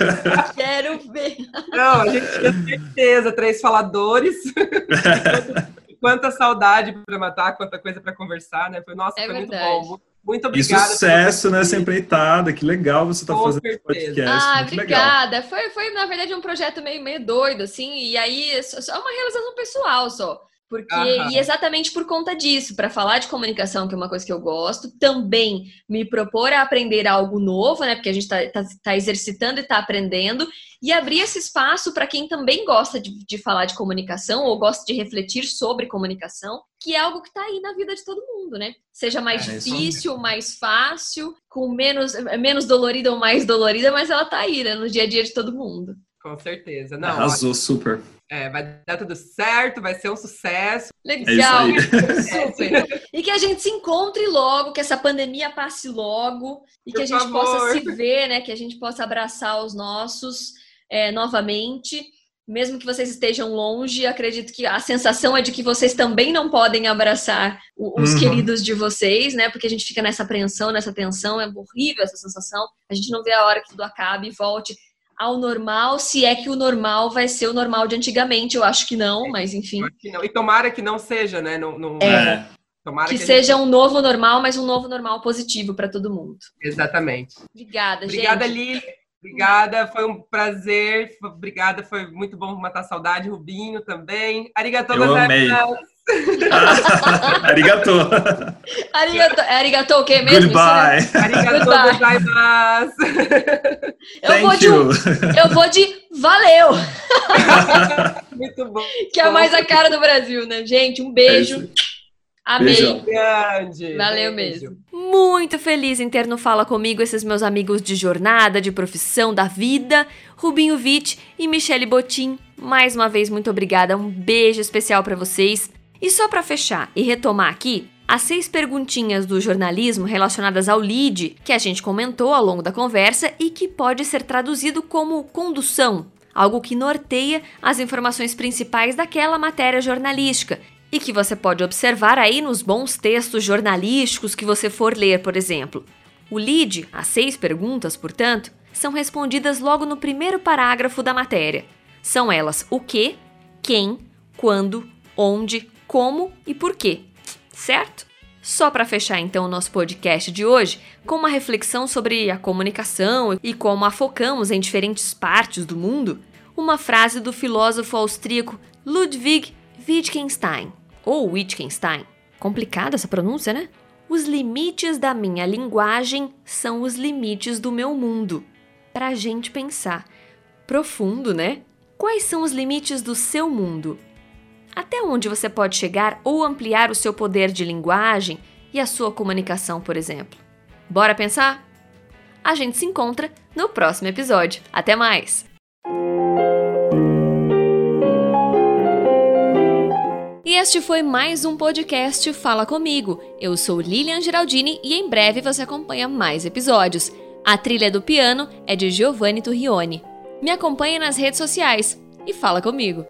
quero ver. Não, a gente tinha certeza, três faladores. quanta saudade para matar, quanta coisa para conversar, né? Foi, nossa, é foi verdade. muito bom. Muito obrigada. E sucesso nessa empreitada, que legal você tá fazendo esse podcast. Ah, muito obrigada. Foi, foi, na verdade, um projeto meio, meio doido, assim, e aí só uma realização pessoal só. Porque, e exatamente por conta disso, para falar de comunicação, que é uma coisa que eu gosto, também me propor a aprender algo novo, né? Porque a gente está tá, tá exercitando e está aprendendo, e abrir esse espaço para quem também gosta de, de, falar de comunicação ou gosta de refletir sobre comunicação, que é algo que está aí na vida de todo mundo, né? Seja mais é, difícil, mais fácil, com menos, menos dolorida ou mais dolorida, mas ela está aí, né? No dia a dia de todo mundo. Com certeza. Não, Arrasou, super. É, vai dar tudo certo, vai ser um sucesso. Legal, é super. E que a gente se encontre logo, que essa pandemia passe logo e Por que a gente favor. possa se ver, né? Que a gente possa abraçar os nossos é, novamente. Mesmo que vocês estejam longe, acredito que a sensação é de que vocês também não podem abraçar os uhum. queridos de vocês, né? Porque a gente fica nessa apreensão, nessa tensão, é horrível essa sensação. A gente não vê a hora que tudo acabe e volte ao normal, se é que o normal vai ser o normal de antigamente. Eu acho que não, mas enfim. E tomara que não seja, né? Não, não... É. Tomara que, que seja gente... um novo normal, mas um novo normal positivo para todo mundo. Exatamente. Obrigada, Obrigada, gente. Lili. Obrigada, foi um prazer. Obrigada, foi muito bom matar saudade. Rubinho também. Arigatou Eu amei. Arigato. Arigato. É arigato o quê mesmo? Goodbye. Arigato gozaimasu. Eu Thank vou de you. eu vou de valeu. Muito bom. Que é mais a cara do Brasil, né, gente? Um beijo. É Amei. Grande. Valeu mesmo. Muito feliz em ter no Fala Comigo esses meus amigos de jornada, de profissão, da vida, Rubinho Vitt e Michele Botim. Mais uma vez, muito obrigada. Um beijo especial para vocês. E só para fechar e retomar aqui, as seis perguntinhas do jornalismo relacionadas ao lead que a gente comentou ao longo da conversa e que pode ser traduzido como condução, algo que norteia as informações principais daquela matéria jornalística e que você pode observar aí nos bons textos jornalísticos que você for ler, por exemplo. O lead, as seis perguntas, portanto, são respondidas logo no primeiro parágrafo da matéria. São elas o que, quem, quando, onde, como e por quê. Certo? Só para fechar então o nosso podcast de hoje, com uma reflexão sobre a comunicação e como a focamos em diferentes partes do mundo, uma frase do filósofo austríaco Ludwig Wittgenstein ou Wittgenstein. Complicada essa pronúncia, né? Os limites da minha linguagem são os limites do meu mundo. Pra gente pensar. Profundo, né? Quais são os limites do seu mundo? Até onde você pode chegar ou ampliar o seu poder de linguagem e a sua comunicação, por exemplo? Bora pensar? A gente se encontra no próximo episódio. Até mais! E este foi mais um podcast Fala Comigo. Eu sou Lilian Geraldini e em breve você acompanha mais episódios. A trilha do piano é de Giovanni Turrione. Me acompanhe nas redes sociais e fala comigo.